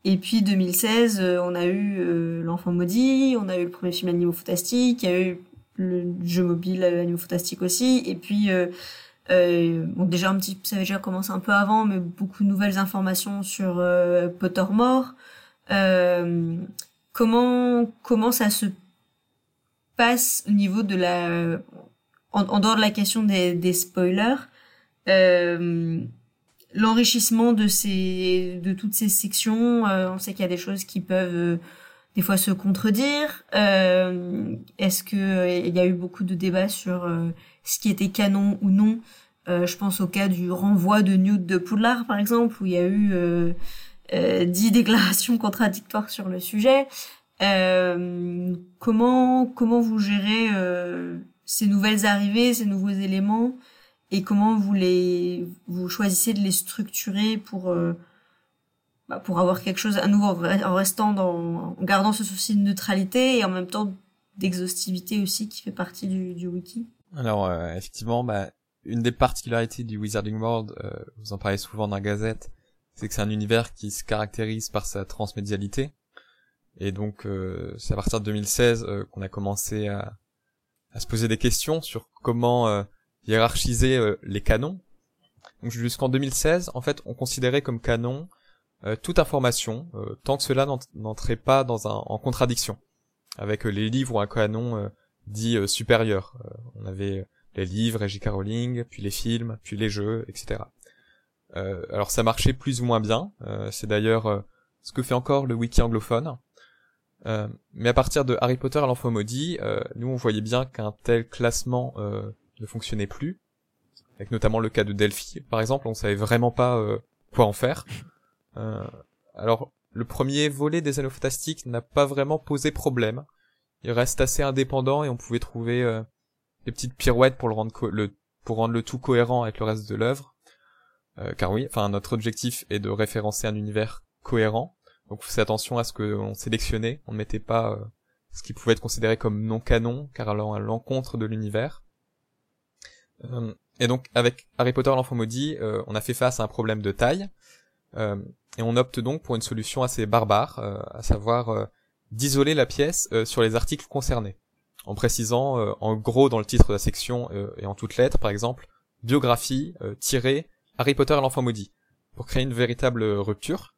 [SPEAKER 2] Et puis 2016, euh, on a eu euh, L'Enfant Maudit, on a eu le premier film Animaux Fantastiques, il y a eu le jeu mobile Animaux Fantastiques aussi, et puis bon, déjà un petit, ça avait déjà commencé un peu avant, mais beaucoup de nouvelles informations sur Pottermore. comment comment ça se passe au niveau de la en, en dehors de la question des, des spoilers euh, l'enrichissement de ces de toutes ces sections euh, on sait qu'il y a des choses qui peuvent euh, des fois se contredire. Euh, est-ce que il y a eu beaucoup de débats sur ce qui était canon ou non? Je pense au cas du renvoi de Newt de Poudlard par exemple où il y a eu dix déclarations contradictoires sur le sujet. Comment comment vous gérez ces nouvelles arrivées ces nouveaux éléments? Et comment vous les vous choisissez de les structurer pour euh, bah, pour avoir quelque chose à nouveau en restant dans en gardant ce souci de neutralité et en même temps d'exhaustivité aussi qui fait partie du, wiki?
[SPEAKER 3] Alors euh, effectivement, bah, une des particularités du Wizarding World, euh, vous en parlez souvent dans la Gazette, c'est que c'est un univers qui se caractérise par sa transmédialité. Et donc c'est à partir de 2016 qu'on a commencé à, à se poser des questions sur comment hiérarchiser euh, les canons. Donc jusqu'en 2016, en fait, on considérait comme canon euh, toute information, euh, tant que cela n'entrait pas dans un, en contradiction avec les livres ou un canon dit supérieur. on avait les livres, J.K. Rowling, puis les films, puis les jeux, etc. alors ça marchait plus ou moins bien. C'est d'ailleurs ce que fait encore le wiki anglophone. mais à partir de Harry Potter l'enfant maudit, nous on voyait bien qu'un tel classement ne fonctionnait plus, avec notamment le cas de Delphi, par exemple, on savait vraiment pas euh, quoi en faire. Euh, alors, le premier volet des Anneaux Fantastiques n'a pas vraiment posé problème. Il reste assez indépendant et on pouvait trouver euh, des petites pirouettes pour le rendre le pour rendre le tout cohérent avec le reste de l'œuvre. car oui, enfin notre objectif est de référencer un univers cohérent. Donc faites attention à ce que on sélectionnait, on ne mettait pas ce qui pouvait être considéré comme non canon, car allant à l'encontre de l'univers. Euh, et donc avec Harry Potter l'enfant maudit, euh, on a fait face à un problème de taille euh, et on opte donc pour une solution assez barbare, à savoir d'isoler la pièce sur les articles concernés, en précisant en gros dans le titre de la section et en toutes lettres par exemple biographie Harry Potter l'enfant maudit pour créer une véritable rupture.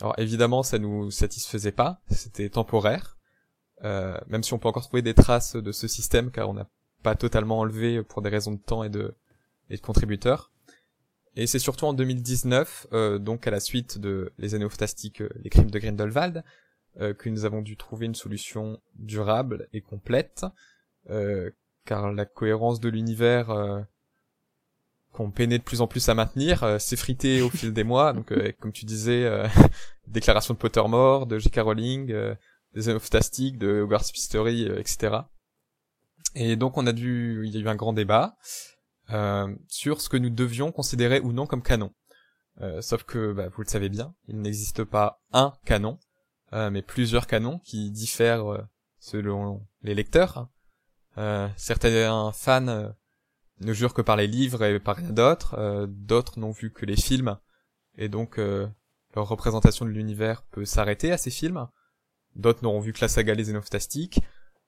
[SPEAKER 3] Alors évidemment ça nous satisfaisait pas, c'était temporaire, même si on peut encore trouver des traces de ce système car on a pas totalement enlevé pour des raisons de temps et de, et de contributeurs. Et c'est surtout en 2019, euh, donc à la suite de Les Anneaux Fantastiques, euh, les crimes de Grindelwald, euh, que nous avons dû trouver une solution durable et complète, euh, car la cohérence de l'univers euh, qu'on peinait de plus en plus à maintenir s'est fritée au fil des mois. Donc, comme tu disais, déclaration de Pottermore, de J.K. Rowling, des Anneaux Fantastiques, de Hogwarts Mystery, etc. Et donc on a dû, il y a eu un grand débat euh, sur ce que nous devions considérer ou non comme canon. Euh, sauf que, bah, vous le savez bien, il n'existe pas un canon. mais plusieurs canons qui diffèrent selon les lecteurs. certains fans ne jurent que par les livres et par rien d'autre, d'autres n'ont vu que les films, et donc leur représentation de l'univers peut s'arrêter à ces films. D'autres n'auront vu que la saga Les Xénophastastiques,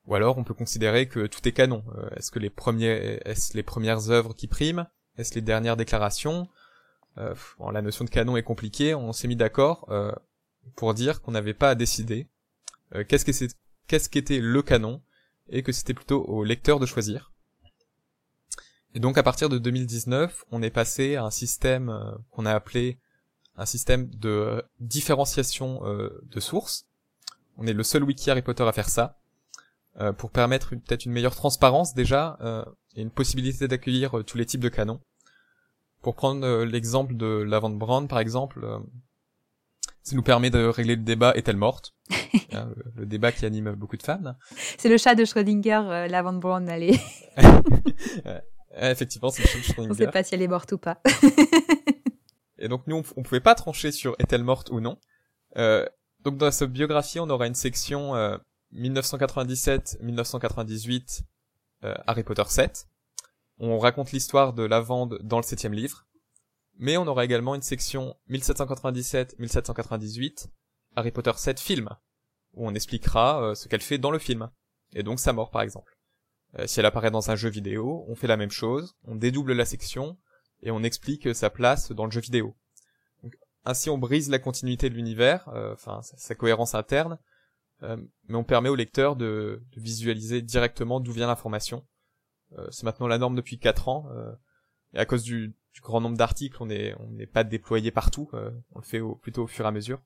[SPEAKER 3] ou alors on peut considérer que tout est canon. est-ce que les premiers, est-ce les premières œuvres qui priment? Est-ce les dernières déclarations? Euh, La notion de canon est compliquée. On s'est mis d'accord euh, pour dire qu'on n'avait pas à décider euh, qu'est-ce que c'est, qu'est-ce qu'était le canon et que c'était plutôt au lecteur de choisir. Et donc à partir de 2019, on est passé à un système qu'on a appelé un système de différenciation de sources. On est le seul wiki Harry Potter à faire ça. Euh, pour permettre peut-être une meilleure transparence déjà euh, et une possibilité d'accueillir euh, tous les types de canons. Pour prendre l'exemple de la vente Brand par exemple, ça nous permet de régler le débat est-elle morte? Hein, le, débat qui anime beaucoup de fans.
[SPEAKER 1] C'est le chat de Schrödinger, la Brand, allez.
[SPEAKER 3] effectivement, c'est le chat de Schrödinger. On
[SPEAKER 1] sait pas si elle est morte ou pas.
[SPEAKER 3] et donc nous, on, on pouvait pas trancher sur est-elle morte ou non. donc dans cette biographie, on aura une section 1997-1998, euh, Harry Potter 7. On raconte l'histoire de la vente dans le septième livre. Mais on aura également une section 1797-1798, Harry Potter 7 film, où on expliquera euh, ce qu'elle fait dans le film. Et donc sa mort par exemple. Euh, si elle apparaît dans un jeu vidéo, on fait la même chose, on dédouble la section, et on explique sa place dans le jeu vidéo. ainsi on brise la continuité de l'univers, enfin sa cohérence interne, euh, mais on permet au lecteur de, de visualiser directement d'où vient l'information. Euh, c'est maintenant la norme depuis 4 ans, euh, et à cause du, du grand nombre d'articles, on n'est on pas déployé partout, on le fait au, plutôt au fur et à mesure.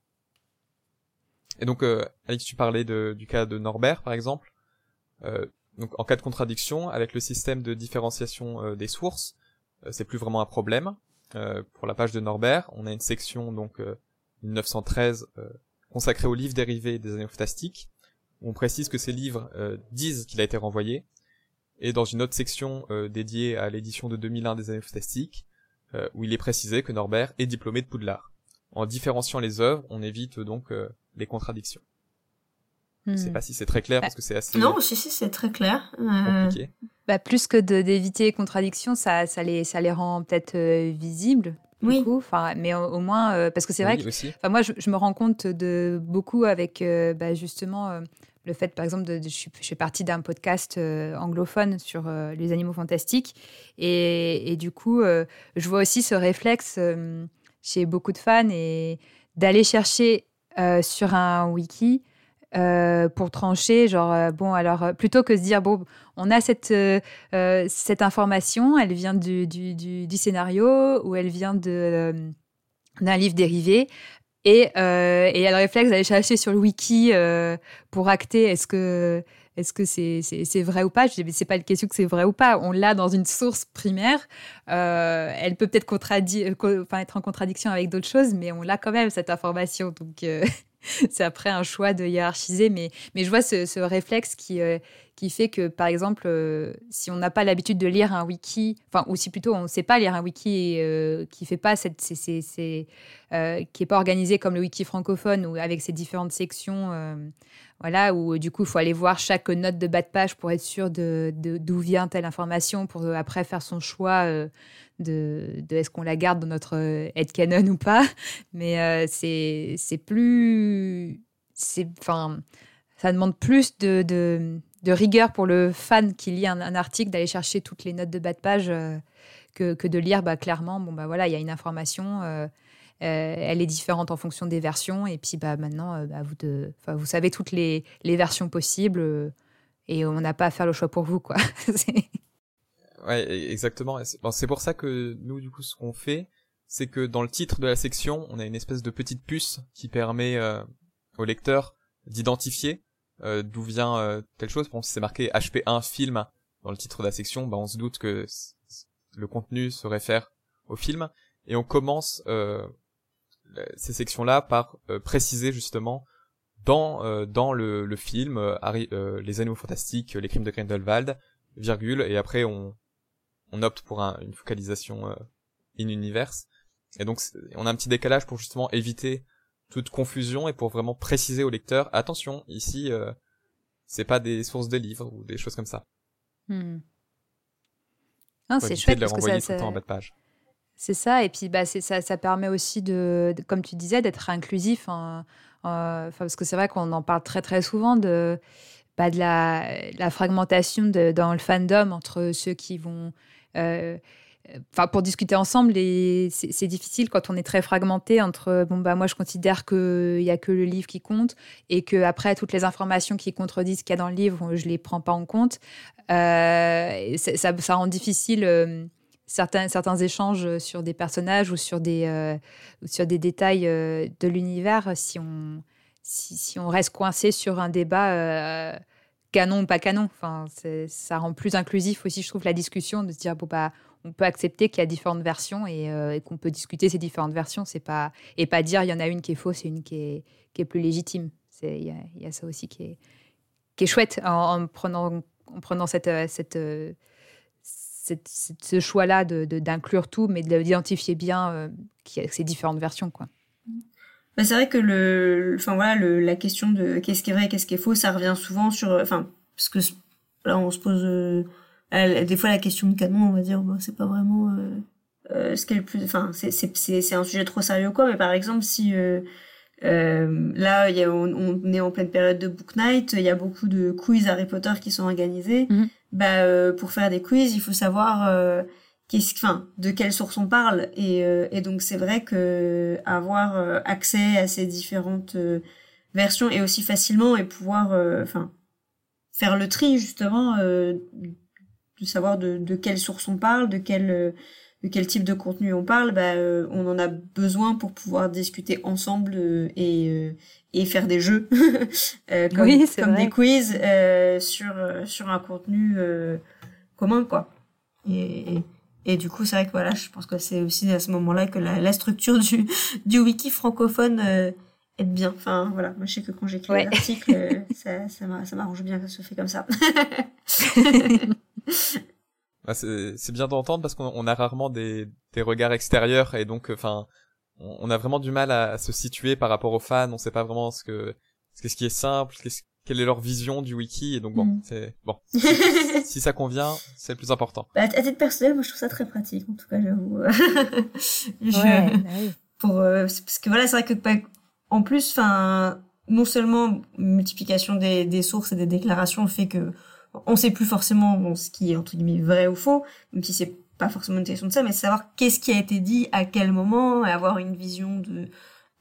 [SPEAKER 3] Et donc, Alex, tu parlais de, du cas de Norbert, par exemple. donc, en cas de contradiction, avec le système de différenciation des sources, c'est plus vraiment un problème. pour la page de Norbert, on a une section donc 1913 consacré aux livres dérivés des années fantastiques. On précise que ces livres euh, disent qu'il a été renvoyé. Et dans une autre section euh, dédiée à l'édition de 2001 des années fantastiques, euh, où il est précisé que Norbert est diplômé de Poudlard. En différenciant les œuvres, on évite donc les contradictions. Je sais hmm. pas si c'est très clair parce que c'est assez.
[SPEAKER 2] Non, si si c'est très clair.
[SPEAKER 1] Compliqué. Bah, plus que d'éviter les contradictions, ça, ça les ça les rend peut-être visibles oui. Enfin, mais au, moins, euh, parce que c'est vrai que moi, je, me rends compte de beaucoup avec euh, bah, justement euh, le fait, par exemple, de, je, suis, je, fais partie d'un podcast anglophone sur les animaux fantastiques. Et, et du coup, je vois aussi ce réflexe chez beaucoup de fans et d'aller chercher sur un wiki euh, pour trancher, genre, euh, bon, alors, euh, plutôt que de se dire, bon, on a cette, cette information, elle vient du, du, scénario ou elle vient de, d'un livre dérivé. Et, et il y a le réflexe d'aller chercher sur le wiki pour acter est-ce que est-ce que c'est c'est vrai ou pas Je dis, c'est pas une question que c'est vrai ou pas. On l'a dans une source primaire. elle peut peut-être être en contradiction avec d'autres choses, mais on l'a quand même, cette information. Donc, c'est après un choix de hiérarchiser, mais, mais je vois ce, réflexe qui, euh, qui fait que, par exemple, euh, si on n'a pas l'habitude de lire un wiki, enfin, ou si plutôt on ne sait pas lire un wiki euh, qui fait pas cette, qui est pas organisé comme le wiki francophone ou avec ses différentes sections, voilà, où du coup il faut aller voir chaque note de bas de page pour être sûr de d'où vient telle information, pour après faire son choix de, est-ce qu'on la garde dans notre euh, headcanon ou pas. Mais euh, c'est, c'est plus. C'est, enfin, ça demande plus de, rigueur pour le fan qui lit un, article d'aller chercher toutes les notes de bas de page euh, que, que, de lire bah, clairement. Bon, bah voilà, il y a une information. elle est différente en fonction des versions. Et puis bah, maintenant, bah, vous, de, vous savez toutes les, les versions possibles et on n'a pas à faire le choix pour vous. quoi.
[SPEAKER 3] Ouais, e-, exactement. C'est pour ça que nous, du coup, ce qu'on fait, c'est que dans le titre de la section, on a une espèce de petite puce qui permet euh, au lecteur d'identifier euh, d'où vient euh, telle chose. Bon, si c'est marqué HP1 film dans le titre de la section, bah, on se doute que le contenu se réfère au film. Et on commence ces sections-là par préciser justement dans dans le, le film les animaux fantastiques, les crimes de Grindelwald, virgule, et après on on opte pour une focalisation euh, in universe. Et donc on a un petit décalage pour justement éviter toute confusion et pour vraiment préciser au lecteur attention ici euh, c'est pas des sources de livres ou des choses comme ça.
[SPEAKER 1] Hmm. c'est chouette
[SPEAKER 3] de temps en bas de page.
[SPEAKER 1] C'est ça, et puis bah, ça, ça permet aussi de, comme tu disais, d'être inclusif. Hein, euh, parce que c'est vrai qu'on en parle très très souvent de, bah, de la, la fragmentation de, dans le fandom entre ceux qui vont euh, enfin pour discuter ensemble c'est difficile quand on est très fragmenté entre bon bah moi je considère qu'il y a que le livre qui compte et que après toutes les informations qui contredisent ce qu'il y a dans le livre je les prends pas en compte euh, ça, rend difficile euh, certains échanges sur des personnages ou sur des euh, détails de l'univers si on si, si, on reste coincé sur un débat canon ou pas canon. Enfin, ça rend plus inclusif aussi, je trouve, la discussion de se dire bon bah on peut accepter qu'il y a différentes versions euh, et, qu'on peut discuter ces différentes versions. C'est pas et pas dire il y en a une qui est fausse et une qui est, plus légitime. Il y, a, ça aussi qui est, chouette en, prenant, en prenant cette, euh, euh, ce choix-là d'inclure de, tout, mais d'identifier bien ces différentes versions.
[SPEAKER 2] Bah, c'est vrai que le, enfin voilà, la question de qu'est-ce qui est vrai, qu'est-ce qui est faux, ça revient souvent sur, enfin, parce que là on se pose des fois la question de canon on va dire bon, c'est pas vraiment euh, euh, ce qui est le plus enfin c'est c'est c'est un sujet trop sérieux quoi mais par exemple si euh, euh, là, y a, on, on, est en pleine période de book night. Il y a beaucoup de quiz Harry Potter qui sont organisés. Mhm. Bah, euh, pour faire des quiz, il faut savoir euh, qu'est-ce, enfin, de quelle source on parle. Et, et donc, c'est vrai que avoir accès à ces différentes versions et aussi facilement et pouvoir, enfin, faire le tri justement de savoir de, de quelle source on parle, de quel euh, de quel type de contenu on parle, bah, euh, on en a besoin pour pouvoir discuter ensemble euh, et, et faire des jeux comme, oui, comme des quiz sur sur un contenu commun quoi. Et, et, du coup, c'est vrai que voilà, je pense que c'est aussi à ce moment-là que la, la structure du du wiki francophone est bien. Enfin voilà, moi je sais que quand j'écris ouais. un article, ça ça m'arrange bien que ça se fait comme ça.
[SPEAKER 3] Bah, c'est bien d'entendre parce qu'on a rarement des, des regards extérieurs et donc enfin on, a vraiment du mal à, se situer par rapport aux fans. On sait pas vraiment ce que ce, ce qui est simple, quelle est leur vision du wiki et donc bon mm. c'est bon si, ça convient c'est le plus important.
[SPEAKER 2] Bah, à titre personnel moi je trouve ça très pratique en tout cas j'avoue. ouais, bah pour euh, parce que voilà c'est vrai que bah, en plus enfin non seulement multiplication des, des sources et des déclarations fait que on sait plus forcément ce qui est entre guillemets vrai ou faux, même si c'est pas forcément une question de ça, mais savoir qu'est-ce qui a été dit à quel moment, avoir une vision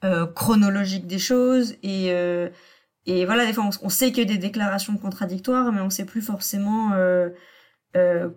[SPEAKER 2] euh, chronologique des choses et euh, et voilà des fois on, sait qu'il y a des déclarations contradictoires, mais on sait plus forcément euh,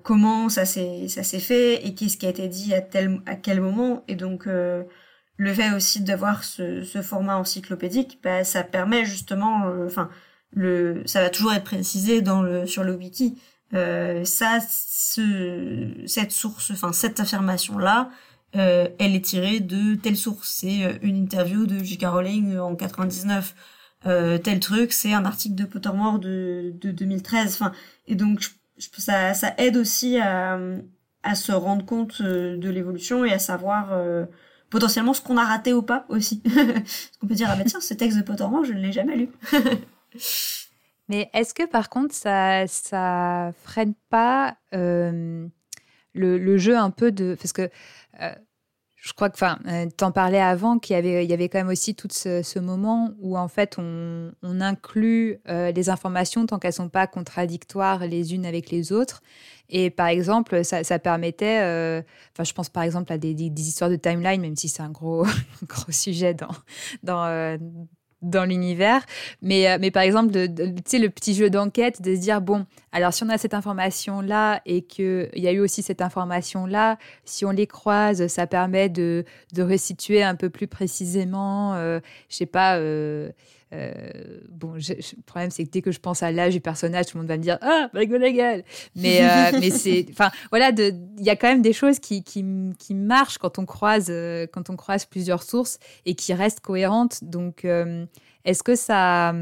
[SPEAKER 2] comment ça s'est fait et qu'est-ce qui a été dit à quel moment et donc le fait aussi d'avoir ce, ce format encyclopédique, bah, ça permet justement, enfin le, ça va toujours être précisé dans le, sur le wiki. Euh, ça, ce, cette source, enfin cette affirmation là, euh, elle est tirée de telle source. C'est euh, une interview de J.K. Rowling en 99. Euh, tel truc, c'est un article de Pottermore de, de 2013. Enfin, et donc je, ça, ça aide aussi à, à se rendre compte euh, de l'évolution et à savoir euh, potentiellement ce qu'on a raté ou pas aussi. Parce qu'on peut dire ah bah tiens ce texte de Pottermore je ne l'ai jamais lu.
[SPEAKER 1] Mais est-ce que par contre, ça, ça freine pas euh, le, jeu un peu de. Parce que euh, je crois que, enfin, euh, t'en parlais avant, qu'il y avait, il y avait quand même aussi tout ce, moment où en fait on, inclut les informations tant qu'elles sont pas contradictoires les unes avec les autres. Et par exemple, ça, permettait, enfin, je pense par exemple à des, des, histoires de timeline, même si c'est un gros, gros sujet dans, dans, dans l'univers. Mais, euh, mais par exemple, tu sais, le petit jeu d'enquête, de se dire, bon, alors si on a cette information-là et qu'il y a eu aussi cette information-là, si on les croise, ça permet de, de resituer un peu plus précisément, euh, je sais pas, euh, euh, bon, je, le problème, c'est que dès que je pense à l'âge du personnage, tout le monde va me dire Ah, McGonagall Mais, euh, mais c'est. Enfin, voilà, il y a quand même des choses qui, qui, qui marchent quand on, croise, euh, quand on croise plusieurs sources et qui restent cohérentes. Donc, euh, est-ce que ça.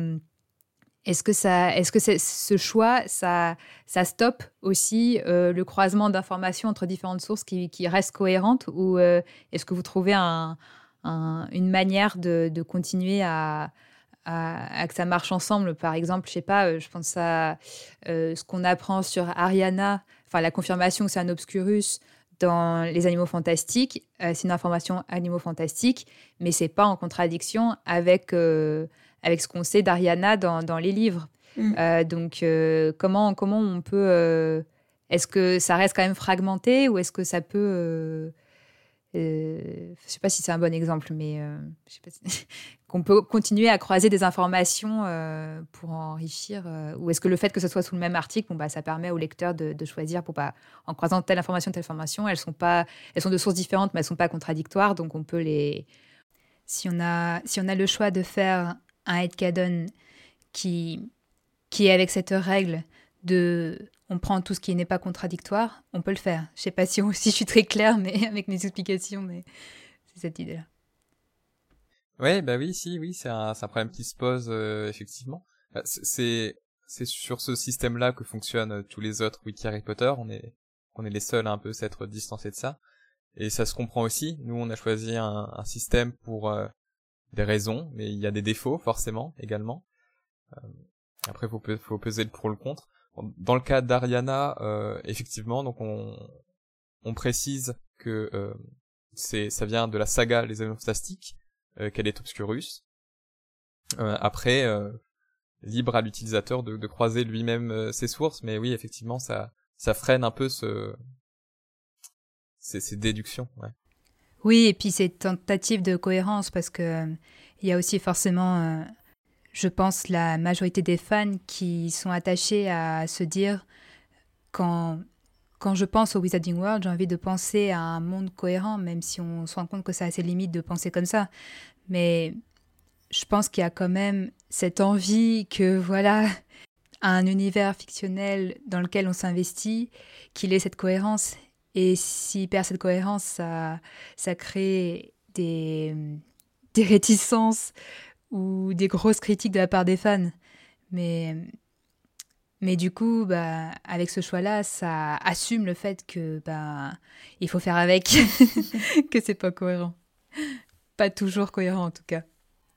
[SPEAKER 1] Est-ce que, ça, est-ce que ce choix, ça, ça stoppe aussi le croisement d'informations entre différentes sources qui, qui restent cohérentes ou est-ce que vous trouvez un, une manière de, continuer à, que ça marche ensemble. Par exemple, je sais pas, je pense à ce qu'on apprend sur Ariana, enfin la confirmation que c'est un obscurus dans les animaux fantastiques. c'est une information animaux fantastiques, mais c'est pas en contradiction avec, avec ce qu'on sait d'Ariana dans, dans, les livres. Mm. donc, comment, comment on peut est-ce que ça reste quand même fragmenté ou est-ce que ça peut... Euh, euh, je ne sais pas si c'est un bon exemple, mais euh, qu'on peut continuer à croiser des informations pour enrichir Ou est-ce que le fait que ce soit sous le même article, bon, bah, ça permet au lecteur de, choisir pour pas, en croisant telle information, telle information, elles sont, pas, elles sont de sources différentes, mais elles sont pas contradictoires, donc on peut les... Si on a, si on a le choix de faire un headcanon qui, qui est avec cette règle de on prend tout ce qui n'est pas contradictoire, on peut le faire. Je sais pas si, je suis très claire mais avec mes explications, mais c'est cette idée-là.
[SPEAKER 3] Ouais, bah oui, si, oui, c'est un, problème qui se pose euh, effectivement. Bah, c'est c'est sur ce système-là que fonctionnent euh, tous les autres wiki Harry Potter. On est on est les seuls à un peu s'être distancés de ça, et ça se comprend aussi. Nous, on a choisi un, un système pour euh, des raisons, mais il y a des défauts forcément également. après, faut faut peser le pour le contre. Dans le cas d'Ariana, euh, effectivement, donc on, on précise que euh, c'est ça vient de la saga Les Anneaux Fantastiques, euh, qu'elle est Obscurus. après, libre à l'utilisateur de, de, croiser lui-même ses sources, mais oui, effectivement, ça ça freine un peu ce ces, ces déductions. Ouais.
[SPEAKER 1] Oui, et puis ces tentatives de cohérence, parce que il y a aussi forcément je pense, la majorité des fans qui sont attachés à se dire quand, quand je pense au Wizarding World, j'ai envie de penser à un monde cohérent, même si on se rend compte que ça a assez limite de penser comme ça. Mais je pense qu'il y a quand même cette envie que, voilà, un univers fictionnel dans lequel on s'investit, qu'il ait cette cohérence. Et s'il perd cette cohérence, ça, ça crée des, des réticences ou des grosses critiques de la part des fans. Mais, mais du coup, bah, avec ce choix-là, ça assume le fait que bah, il faut faire avec, que c'est pas cohérent. Pas toujours cohérent en tout cas.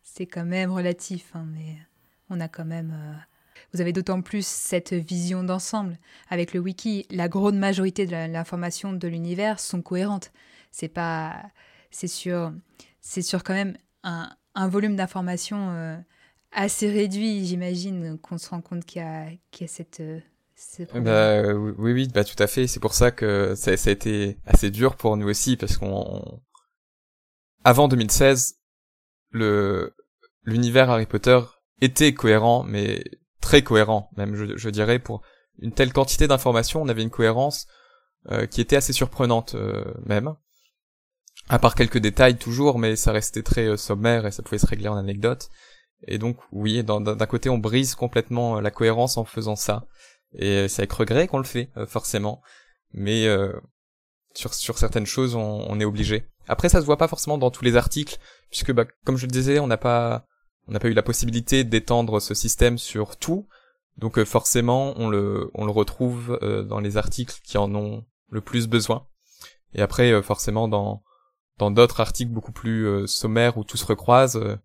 [SPEAKER 1] C'est quand même relatif, hein, mais on a quand même. Euh, vous avez d'autant plus cette vision d'ensemble. Avec le wiki, la grande majorité de l'information de l'univers sont cohérentes. C'est pas. C'est sur. C'est sur quand même un, un volume d'informations euh, assez réduit, j'imagine, qu'on se rend compte qu'il y a, qu'il y a cette, euh,
[SPEAKER 3] bah, oui, oui, bah tout à fait. C'est pour ça que ça, ça, a été assez dur pour nous aussi parce qu'on, avant 2016, le l'univers Harry Potter était cohérent, mais très cohérent, même je, je dirais pour une telle quantité d'informations, on avait une cohérence euh, qui était assez surprenante même à part quelques détails toujours, mais ça restait très euh, sommaire et ça pouvait se régler en anecdote. Et donc oui, d'un côté on brise complètement euh, la cohérence en faisant ça, et c'est avec regret qu'on le fait euh, forcément, mais sur, sur certaines choses on, on, est obligé. Après ça se voit pas forcément dans tous les articles, puisque bah, comme je le disais, on n'a pas on n'a pas eu la possibilité d'étendre ce système sur tout, donc forcément on le on le retrouve dans les articles qui en ont le plus besoin. Et après forcément dans dans d'autres articles beaucoup plus euh, sommaires où tout se recroise, euh,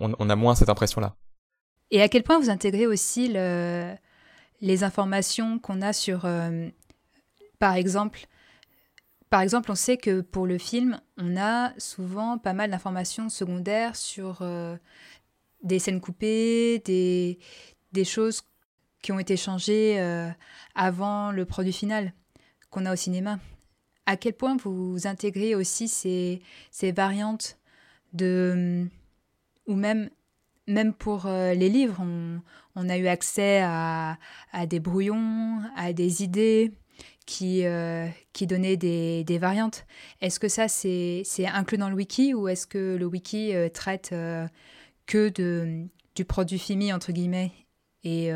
[SPEAKER 3] on, a moins cette impression-là.
[SPEAKER 1] Et à quel point vous intégrez aussi le, les informations qu'on a sur, euh, par exemple, par exemple, on sait que pour le film, on a souvent pas mal d'informations secondaires sur des scènes coupées, des choses qui ont été changées avant le produit final qu'on a au cinéma à quel point vous intégrez aussi ces, variantes de ou même même pour euh, les livres, on, a eu accès à, des brouillons, à des idées qui, euh, qui donnaient des, des variantes. Est-ce que ça, c'est inclus dans le wiki ou est-ce que le wiki euh, traite que de, du produit fini, entre guillemets, et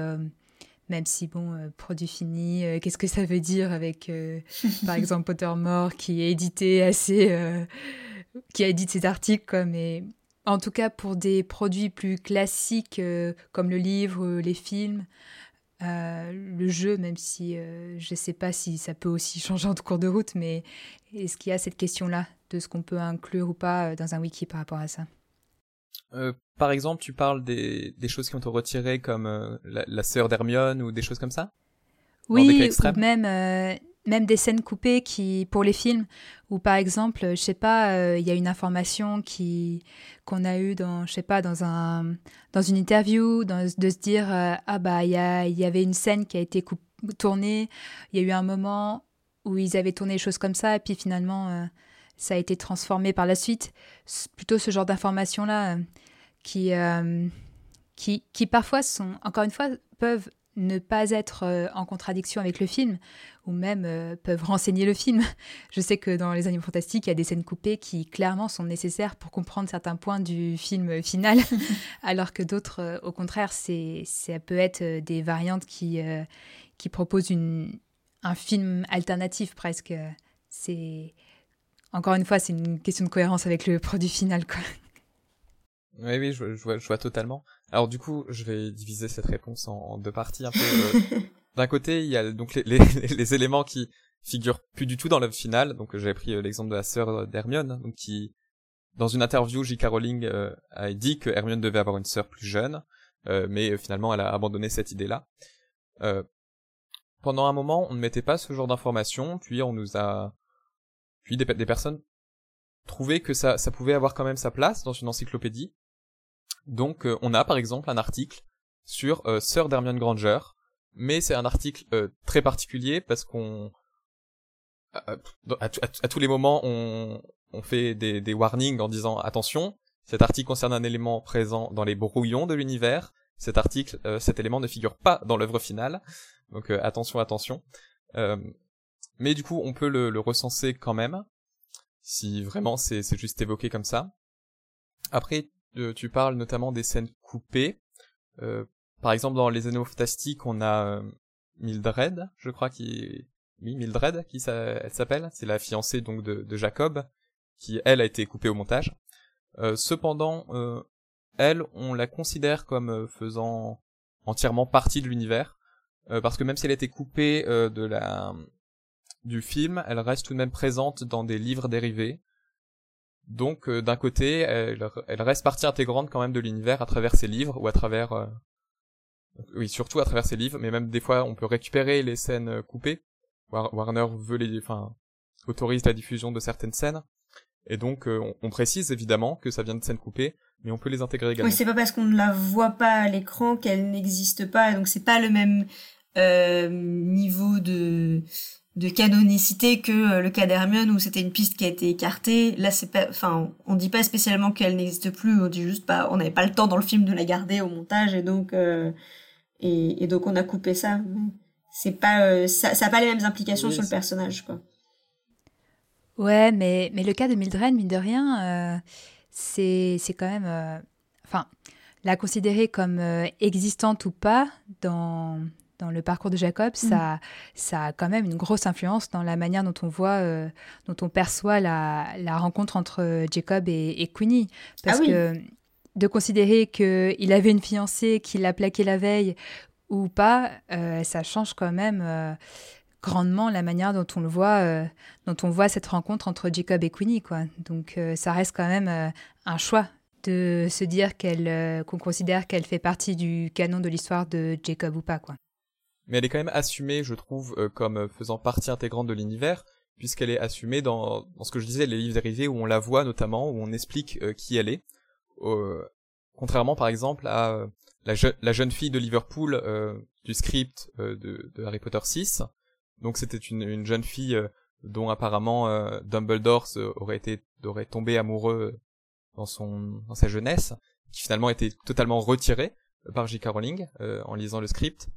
[SPEAKER 1] même si, bon, euh, produit fini, euh, qu'est-ce que ça veut dire avec, euh, par exemple, Pottermore qui est édité assez. qui a édité ses articles, quoi, mais en tout cas, pour des produits plus classiques comme le livre, les films, le jeu, même si je ne sais pas si ça peut aussi changer en cours de route, mais est-ce qu'il y a cette question-là de ce qu'on peut inclure ou pas dans un wiki par rapport à ça?
[SPEAKER 3] Par exemple, tu parles des, des, choses qui ont été retirées comme la, la sœur d'Hermione ou des choses comme ça?
[SPEAKER 1] Oui, ou même même des scènes coupées qui pour les films. Ou par exemple je sais pas euh, il y a une information qui qu'on a eu dans je sais pas dans un dans une interview de se dire euh, ah bah il y, y avait une scène qui a été tournée. Il y a eu un moment où ils avaient tourné des choses comme ça et puis finalement euh, ça a été transformé par la suite plutôt ce genre d'informations là qui qui qui parfois sont encore une fois peuvent ne pas être euh, en contradiction avec le film, ou même euh, peuvent renseigner le film. Je sais que dans Les Animaux Fantastiques, il y a des scènes coupées qui clairement sont nécessaires pour comprendre certains points du film final, alors que d'autres, euh, au contraire, c'est, ça peut être des variantes qui, qui proposent une, un film alternatif presque. C'est encore une fois, c'est une question de cohérence avec le produit final, quoi.
[SPEAKER 3] Oui, oui, je, vois, je vois totalement. Alors du coup, je vais diviser cette réponse en, deux parties un peu. Euh. D'un côté, il y a donc les, les, les, éléments qui figurent plus du tout dans l'œuvre finale. Donc j'avais pris euh, l'exemple de la sœur d'Hermione, donc qui, dans une interview, J.K. Rowling euh, a dit que Hermione devait avoir une sœur plus jeune, mais finalement elle a abandonné cette idée-là. pendant un moment, on ne mettait pas ce genre d'informations, puis on nous a, puis des, personnes trouvaient que ça, pouvait avoir quand même sa place dans une encyclopédie donc euh, on a par exemple un article sur euh, Sœur d'Hermione Granger, mais c'est un article euh, très particulier parce qu'on à, tous les moments on, on fait des, des warnings en disant attention, cet article concerne un élément présent dans les brouillons de l'univers. Cet article, cet élément ne figure pas dans l'œuvre finale, donc attention, attention. Mais du coup, on peut le, recenser quand même, si vraiment c'est juste évoqué comme ça. Après, euh, tu parles notamment des scènes coupées. Euh, par exemple, dans Les Anneaux Fantastiques, on a euh, Mildred, je crois, qui... Oui, Mildred, qui elle s'appelle. C'est la fiancée donc de, de, Jacob, qui, elle, a été coupée au montage. cependant, elle, on la considère comme faisant entièrement partie de l'univers. parce que même si elle a été coupée de la du film, elle reste tout de même présente dans des livres dérivés, donc euh, d'un côté, elle, reste partie intégrante quand même de l'univers à travers ses livres ou à travers euh, oui, surtout à travers ses livres, mais même des fois on peut récupérer les scènes euh, coupées. Warner veut les enfin autorise la diffusion de certaines scènes. Et donc on, précise évidemment que ça vient de scènes coupées, mais on peut les intégrer également.
[SPEAKER 2] Oui, c'est pas parce qu'on ne la voit pas à l'écran qu'elle n'existe pas, donc c'est pas le même niveau de de canonicité que euh, le cas d'Hermione où c'était une piste qui a été écartée. Là, c'est pas, enfin, on dit pas spécialement qu'elle n'existe plus. On dit juste pas, on n'avait pas le temps dans le film de la garder au montage et donc euh, et, donc on a coupé ça. C'est pas, euh, ça, ça a pas les mêmes implications sur le personnage, quoi.
[SPEAKER 1] Ouais, mais mais le cas de Mildred, mine de rien, c'est c'est quand même, enfin, la considérer comme existante ou pas dans dans le parcours de Jacob, mm. ça, ça a quand même une grosse influence dans la manière dont on voit, euh, dont on perçoit la, la rencontre entre euh, Jacob et, et Queenie. Parce ah que de considérer qu'il avait une fiancée, qu'il l'a plaqué la veille ou pas, euh, ça change quand même grandement la manière dont on le voit, dont on voit cette rencontre entre Jacob et Queenie. Quoi. Donc ça reste quand même un choix de se dire qu'elle qu'on considère qu'elle fait partie du canon de l'histoire de Jacob ou pas quoi
[SPEAKER 3] mais elle est quand même assumée, je trouve, euh, comme euh, faisant partie intégrante de l'univers, puisqu'elle est assumée dans, dans, ce que je disais, les livres dérivés, où on la voit notamment, où on explique euh, qui elle est. contrairement, par exemple, à la, la, jeune fille de Liverpool du script de, Harry Potter 6. Donc c'était une, une, jeune fille dont apparemment Dumbledore aurait été aurait tombé amoureux dans son dans sa jeunesse, qui finalement été totalement retirée par J.K. Rowling en lisant le script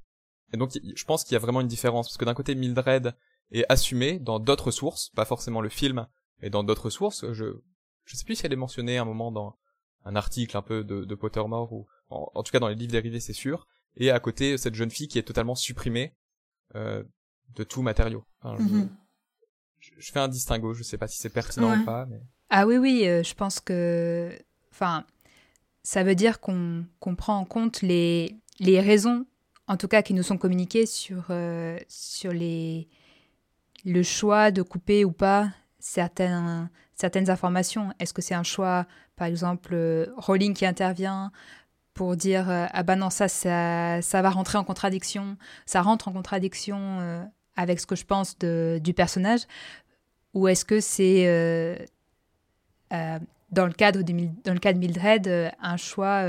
[SPEAKER 3] et donc, je pense qu'il y a vraiment une différence, parce que d'un côté, Mildred est assumée dans d'autres sources, pas forcément le film, mais dans d'autres sources. Je, je sais plus si elle est mentionnée à un moment dans un article un peu de, de Pottermore, ou en, tout cas dans les livres dérivés, c'est sûr. Et à côté, cette jeune fille qui est totalement supprimée euh, de tout matériau. Mhm. je, fais un distinguo, je sais pas si c'est pertinent ou pas. Mais...
[SPEAKER 1] Ah oui, oui, euh, je pense que... Enfin, ça veut dire qu'on qu'on prend en compte les, les raisons en tout cas qui nous sont communiqués sur, euh, sur les, le choix de couper ou pas certains, certaines informations. Est-ce que c'est un choix, par exemple, Rowling qui intervient pour dire ah bah non ça, ça, va rentrer en contradiction, ça rentre en contradiction avec ce que je pense de, du personnage, ou est-ce que c'est dans le cadre dans le cas de Mildred un choix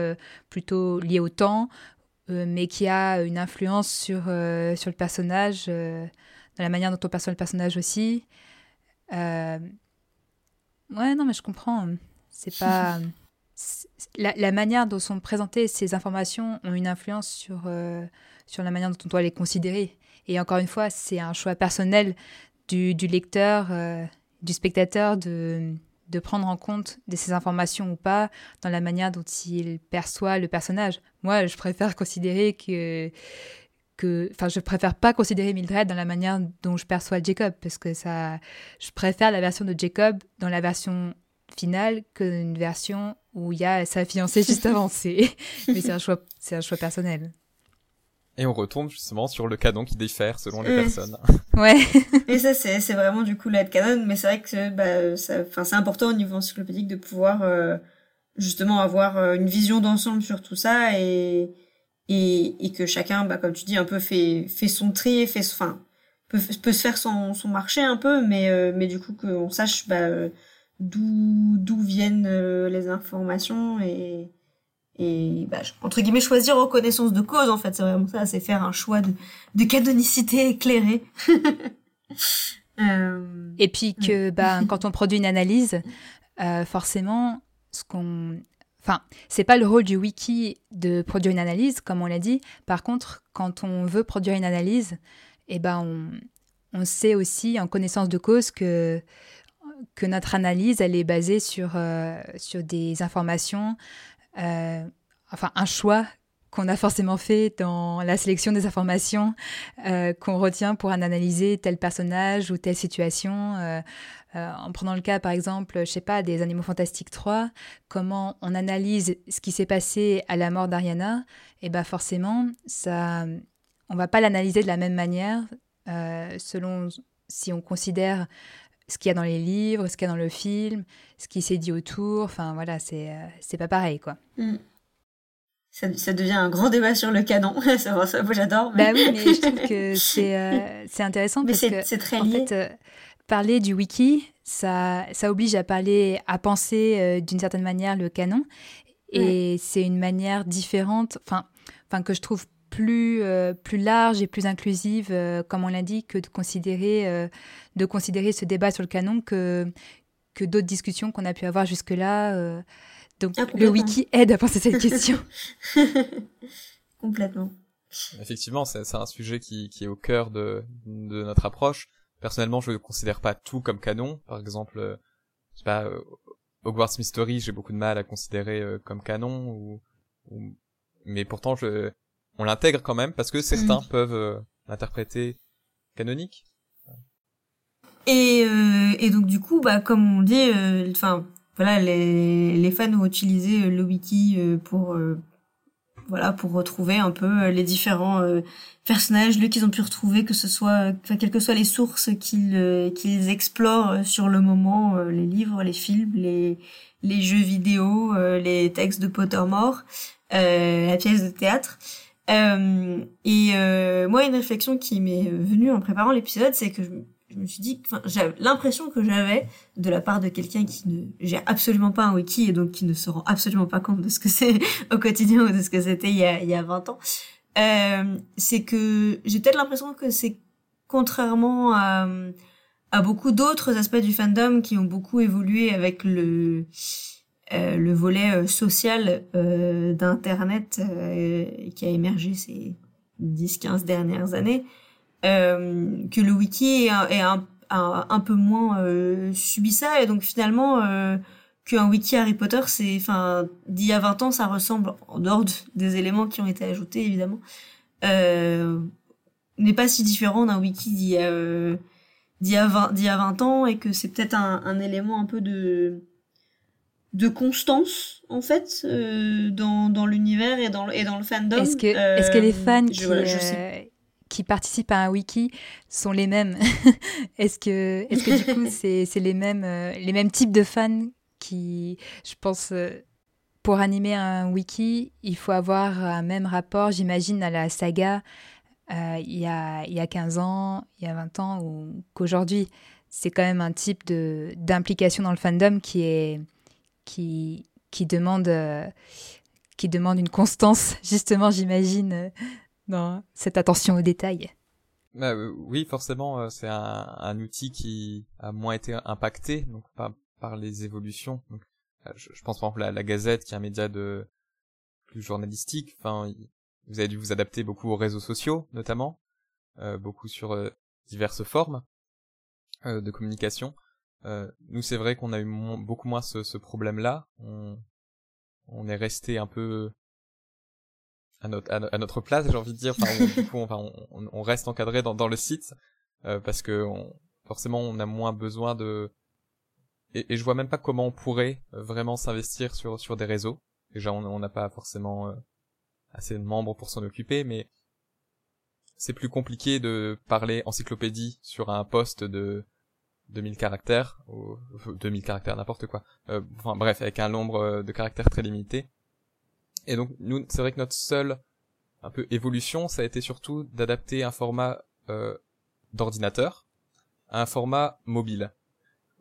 [SPEAKER 1] plutôt lié au temps euh, mais qui a une influence sur, euh, sur le personnage, euh, dans la manière dont on perçoit le personnage aussi. Ouais, non, mais je comprends. C'est pas. La, la, manière dont sont présentées ces informations ont une influence sur, sur la manière dont on doit les considérer. Et encore une fois, c'est un choix personnel du, du lecteur, du spectateur de, de prendre en compte de ces informations ou pas dans la manière dont il perçoit le personnage. Moi, je préfère considérer que que enfin je préfère pas considérer Mildred dans la manière dont je perçois Jacob parce que ça je préfère la version de Jacob dans la version finale qu'une version où il y a sa fiancée juste avant mais c'est un choix c'est un choix personnel.
[SPEAKER 3] Et on retombe justement sur le canon qui diffère selon les personnes.
[SPEAKER 1] Ouais.
[SPEAKER 2] et ça, c'est, c'est vraiment du coup la canon, mais c'est vrai que bah, ça, c'est important au niveau encyclopédique de pouvoir euh, justement avoir euh, une vision d'ensemble sur tout ça et, et, et que chacun, bah, comme tu dis, un peu fait, fait son tri, fait, enfin, peut, peut se faire son, son marché un peu, mais, euh, mais du coup qu'on sache bah, d'où, d'où viennent les informations et, et bah, entre guillemets choisir en connaissance de cause en fait. C'est vraiment ça c'est faire un choix de, de canonicité éclairée.
[SPEAKER 1] Euh... et puis que bah, quand on produit une analyse euh, forcément ce qu'on enfin c'est pas le rôle du wiki de produire une analyse comme on l'a dit. Par contre quand on veut produire une analyse et eh ben on, on sait aussi en connaissance de cause que que notre analyse elle est basée sur euh, sur des informations euh, enfin un choix qu'on a forcément fait dans la sélection des informations euh, qu'on retient pour analyser tel personnage ou telle situation. Euh, en prenant le cas, par exemple, je sais pas, des Animaux Fantastiques 3, comment on analyse ce qui s'est passé à la mort d'Ariana, et eh ben forcément, ça, on va pas l'analyser de la même manière selon si on considère ce qu'il y a dans les livres, ce qu'il y a dans le film, ce qui s'est dit autour. Enfin, voilà, c'est euh, pas pareil, quoi. Mm.
[SPEAKER 2] Ça, ça, devient un grand débat sur le canon. ça, moi, j'adore.
[SPEAKER 1] Bah oui, mais je trouve que c'est euh, intéressant parce que c'est très lié. En fait, euh, parler du wiki, ça ça oblige à parler, à penser d'une certaine manière le canon, et c'est une manière différente. Enfin, enfin que je trouve plus, euh, plus large et plus inclusive, euh, comme on l'a dit, que de considérer, euh, de considérer ce débat sur le canon que, que d'autres discussions qu'on a pu avoir jusque-là. donc ah, le wiki aide à penser cette question.
[SPEAKER 2] complètement.
[SPEAKER 3] Effectivement, c'est un sujet qui, qui est au cœur de, de notre approche. Personnellement, je ne considère pas tout comme canon. Par exemple, je sais pas, Hogwarts Mystery, j'ai beaucoup de mal à considérer comme canon. Ou, ou... Mais pourtant, je, on l'intègre quand même parce que certains peuvent euh, l'interpréter canonique.
[SPEAKER 2] Et, euh, et donc du coup, bah comme on dit, euh, enfin voilà, les, les fans ont utilisé le wiki pour voilà pour retrouver un peu les différents personnages qu'ils ont pu retrouver, que ce soit, enfin, quelles que soient les sources qu'ils qu'ils explorent sur le moment, les livres, les films, les les jeux vidéo, les textes de Pottermore, la pièce de théâtre. Euh, et euh, moi, une réflexion qui m'est venue en préparant l'épisode, c'est que je, me suis dit, enfin, l'impression que j'avais de la part de quelqu'un qui ne gère absolument pas un wiki et donc qui ne se rend absolument pas compte de ce que c'est au quotidien ou de ce que c'était il y a, il y a 20 ans, euh, c'est que j'ai peut-être l'impression que c'est contrairement à beaucoup d'autres aspects du fandom qui ont beaucoup évolué avec le euh, le volet euh, social euh, d'Internet qui a émergé ces 10-15 dernières années, que le wiki est, un, un, peu moins subi ça. Et donc finalement qu'un wiki Harry Potter, c'est, enfin, d'il y a 20 ans, ça ressemble, en dehors des éléments qui ont été ajoutés, évidemment, euh, n'est pas si différent d'un wiki d'il y a, d'il y a 20, d'il y a 20 ans et que c'est peut-être un, un élément un peu de, de constance en fait euh, dans, dans l'univers et dans, et dans le fandom.
[SPEAKER 1] Est-ce que, les euh, fans qui, euh, qui participent à un wiki sont les mêmes Est-ce que, du coup, c'est, les mêmes, les mêmes types de fans qui, je pense, pour animer un wiki, il faut avoir un même rapport, j'imagine, à la saga euh, il, y a, il y a 15 ans, il y a 20 ans, ou qu'aujourd'hui. C'est quand même un type d'implication dans le fandom qui est, qui, qui demande, une constance, justement, j'imagine, dans cette attention aux détails.
[SPEAKER 3] Bah, euh, oui, forcément, euh, c'est un, outil qui a moins été impacté par, les évolutions. Euh, je, pense par exemple à la, Gazette, qui est un média plus journalistique. Enfin, vous avez dû vous adapter beaucoup aux réseaux sociaux, notamment, euh, beaucoup sur euh, diverses formes de communication. Nous, c'est vrai qu'on a eu beaucoup moins ce, ce problème-là. On, on est resté un peu à notre, à, notre place, j'ai envie de dire. Enfin, du coup, enfin, on, on, reste encadré dans, dans le site euh, parce que on, forcément, on a moins besoin de. Et, et, je vois même pas comment on pourrait vraiment s'investir sur sur des réseaux. Déjà, on n'a pas forcément euh, assez de membres pour s'en occuper, mais c'est plus compliqué de parler encyclopédie sur un poste de 2000 caractères ou 2000 caractères n'importe quoi. Euh, enfin bref, avec un nombre de caractères très limité et donc nous, c'est vrai que notre seule un peu évolution, ça a été surtout d'adapter un format euh, d'ordinateur à un format mobile.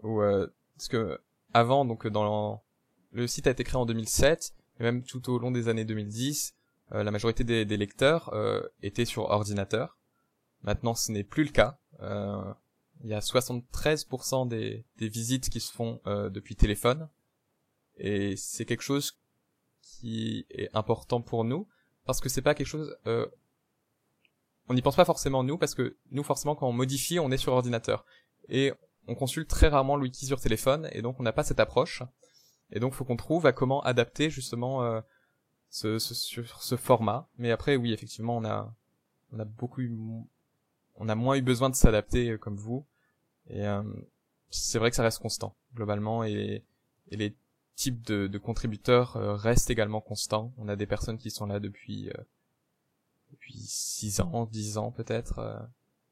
[SPEAKER 3] Ou euh, parce que avant, donc dans le site a été créé en 2007, et même tout au long des années 2010, euh, la majorité des, des lecteurs euh, étaient sur ordinateur. Maintenant, ce n'est plus le cas. Euh, il y a 73% des, des visites qui se font euh, depuis téléphone, et c'est quelque chose qui est important pour nous parce que c'est pas quelque chose euh, on n'y pense pas forcément nous parce que nous forcément quand on modifie on est sur ordinateur. Et on consulte très rarement le wiki sur téléphone et donc on n'a pas cette approche. Et donc faut qu'on trouve à comment adapter justement euh, ce, ce, ce format. Mais après oui effectivement on a on a beaucoup on a moins eu besoin de s'adapter euh, comme vous et euh, c'est vrai que ça reste constant globalement et, et les type de, de contributeurs euh, reste également constant. On a des personnes qui sont là depuis euh, depuis 6 ans, 10 ans peut-être, euh,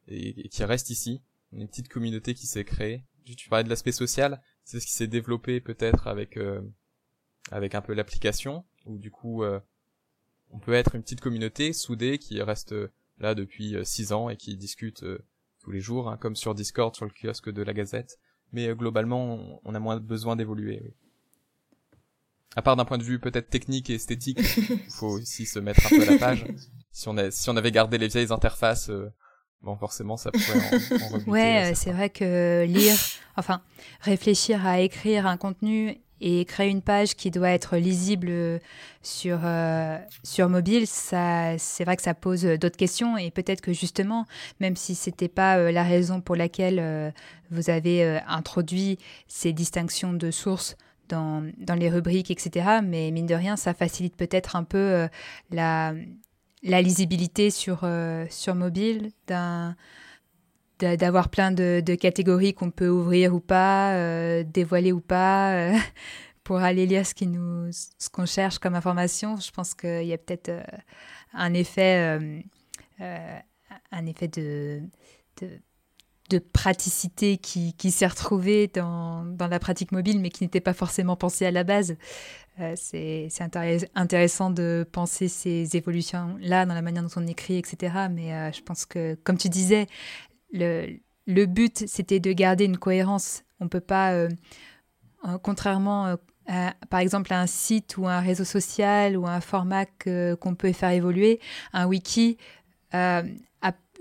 [SPEAKER 3] et, qui restent ici. Une petite communauté qui s'est créée. Tu, parlais de l'aspect social, c'est ce qui s'est développé peut-être avec avec un peu l'application, où du coup on peut être une petite communauté soudée qui reste là depuis 6 ans et qui discute tous les jours, hein, comme sur Discord, sur le kiosque de la Gazette. Mais globalement, on, a moins besoin d'évoluer. Oui à part d'un point de vue peut-être technique et esthétique, il faut aussi se mettre un peu à la page. Si on, a, si on avait gardé les vieilles interfaces, euh, bon forcément ça pourrait en, en
[SPEAKER 1] Ouais, euh, c'est vrai que lire, enfin réfléchir à écrire un contenu et créer une page qui doit être lisible sur, euh, sur mobile, c'est vrai que ça pose d'autres questions et peut-être que justement, même si c'était pas la raison pour laquelle vous avez introduit ces distinctions de sources dans, dans, les rubriques, etc. Mais mine de rien, ça facilite peut-être un peu euh, la, la, lisibilité sur, euh, sur mobile, d'avoir plein de, catégories qu'on peut ouvrir ou pas, euh, dévoiler ou pas, pour aller lire ce qu'on cherche comme information. Je pense qu'il y a peut-être un effet, un effet de, de praticité qui, s'est retrouvée dans, dans, la pratique mobile, mais qui n'était pas forcément pensée à la base. Euh, c'est intéressant de penser ces évolutions-là dans la manière dont on écrit, etc. Mais euh, je pense que, comme tu disais, le, but, c'était de garder une cohérence. On ne peut pas, euh, contrairement à, par exemple à un site ou un réseau social ou un format qu'on peut faire évoluer, un wiki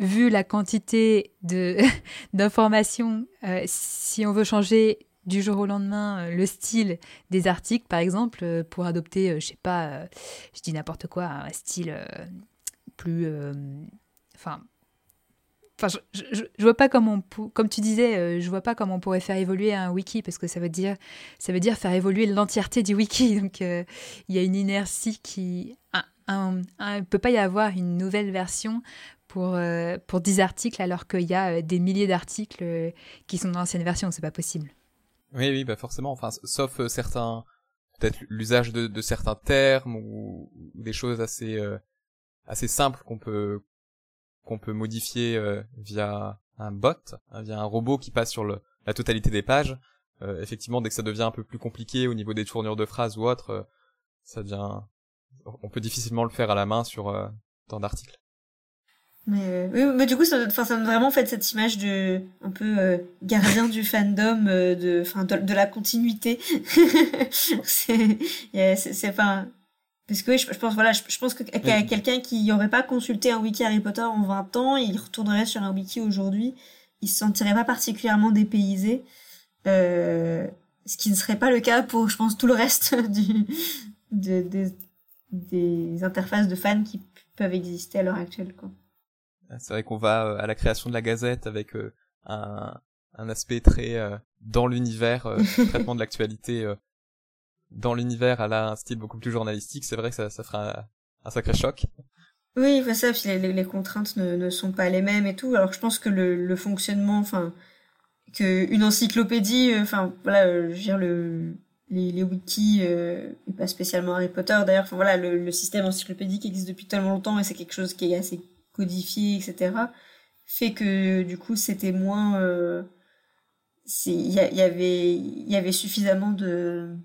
[SPEAKER 1] vu la quantité d'informations, euh, si on veut changer du jour au lendemain euh, le style des articles, par exemple, euh, pour adopter, je sais pas, je dis n'importe quoi, un style plus, enfin. Enfin, je, vois pas comment on comme tu disais, je vois pas comment on pourrait faire évoluer un wiki parce que ça veut dire ça veut dire faire évoluer l'entièreté du wiki. Donc il y a une inertie qui il ne peut pas y avoir une nouvelle version pour, euh, pour 10 articles alors qu'il y a euh, des milliers d'articles euh, qui sont dans l'ancienne version, c'est pas possible.
[SPEAKER 3] Oui, oui, bah forcément, enfin, sauf certains, peut-être l'usage de, de, certains termes ou, des choses assez, assez simples qu'on peut, qu'on peut modifier via un bot, hein, via un robot qui passe sur la totalité des pages. effectivement, dès que ça devient un peu plus compliqué au niveau des tournures de phrases ou autre, ça devient, on peut difficilement le faire à la main sur tant d'articles.
[SPEAKER 2] Mais, oui, mais du coup, ça, ça donne vraiment fait cette image de un peu euh, gardien du fandom, euh, de, enfin, de, la continuité. c'est, c'est, pas parce que oui, je, pense voilà, je, pense que quelqu'un qui n'aurait pas consulté un wiki Harry Potter en 20 ans, il retournerait sur un wiki aujourd'hui, il se sentirait pas particulièrement dépaysé, euh, ce qui ne serait pas le cas pour, je pense, tout le reste du, de, des, des interfaces de fans qui peuvent exister à l'heure actuelle, quoi.
[SPEAKER 3] C'est vrai qu'on va euh, à la création de la Gazette avec euh, un, un aspect très euh, dans l'univers, traitement de l'actualité dans l'univers, elle a un style beaucoup plus journalistique. C'est vrai que ça, ça un, sacré choc.
[SPEAKER 2] Oui, enfin ça, les, les, contraintes ne, sont pas les mêmes et tout. Alors je pense que le, fonctionnement, enfin, que une encyclopédie, enfin voilà, je veux dire le les, wikis et pas spécialement Harry Potter d'ailleurs. Enfin voilà, le, système encyclopédique existe depuis tellement longtemps et c'est quelque chose qui est assez codifié, etc., fait que du coup c'était moins... Euh, il y avait suffisamment de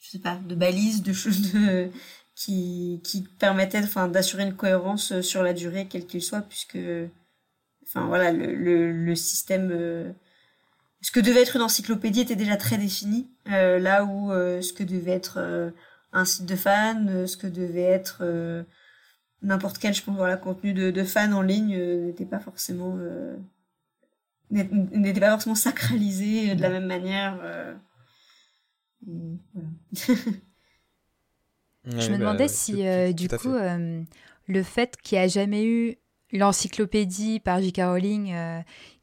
[SPEAKER 2] je sais pas de balises de choses de, qui qui permettaient enfin d'assurer une cohérence sur la durée quel qu'il soit puisque enfin voilà le, le, le système euh, ce que devait être une encyclopédie était déjà très défini euh, là où ce que devait être un site de fans ce que devait être n'importe quel je pense voilà contenu de, de fans en ligne euh, n'était pas forcément euh, n'était pas forcément sacralisé de la même manière euh,
[SPEAKER 1] voilà. je me demandais bah, si du coup le fait qu'il n'y a jamais eu l'encyclopédie par J.K. Rowling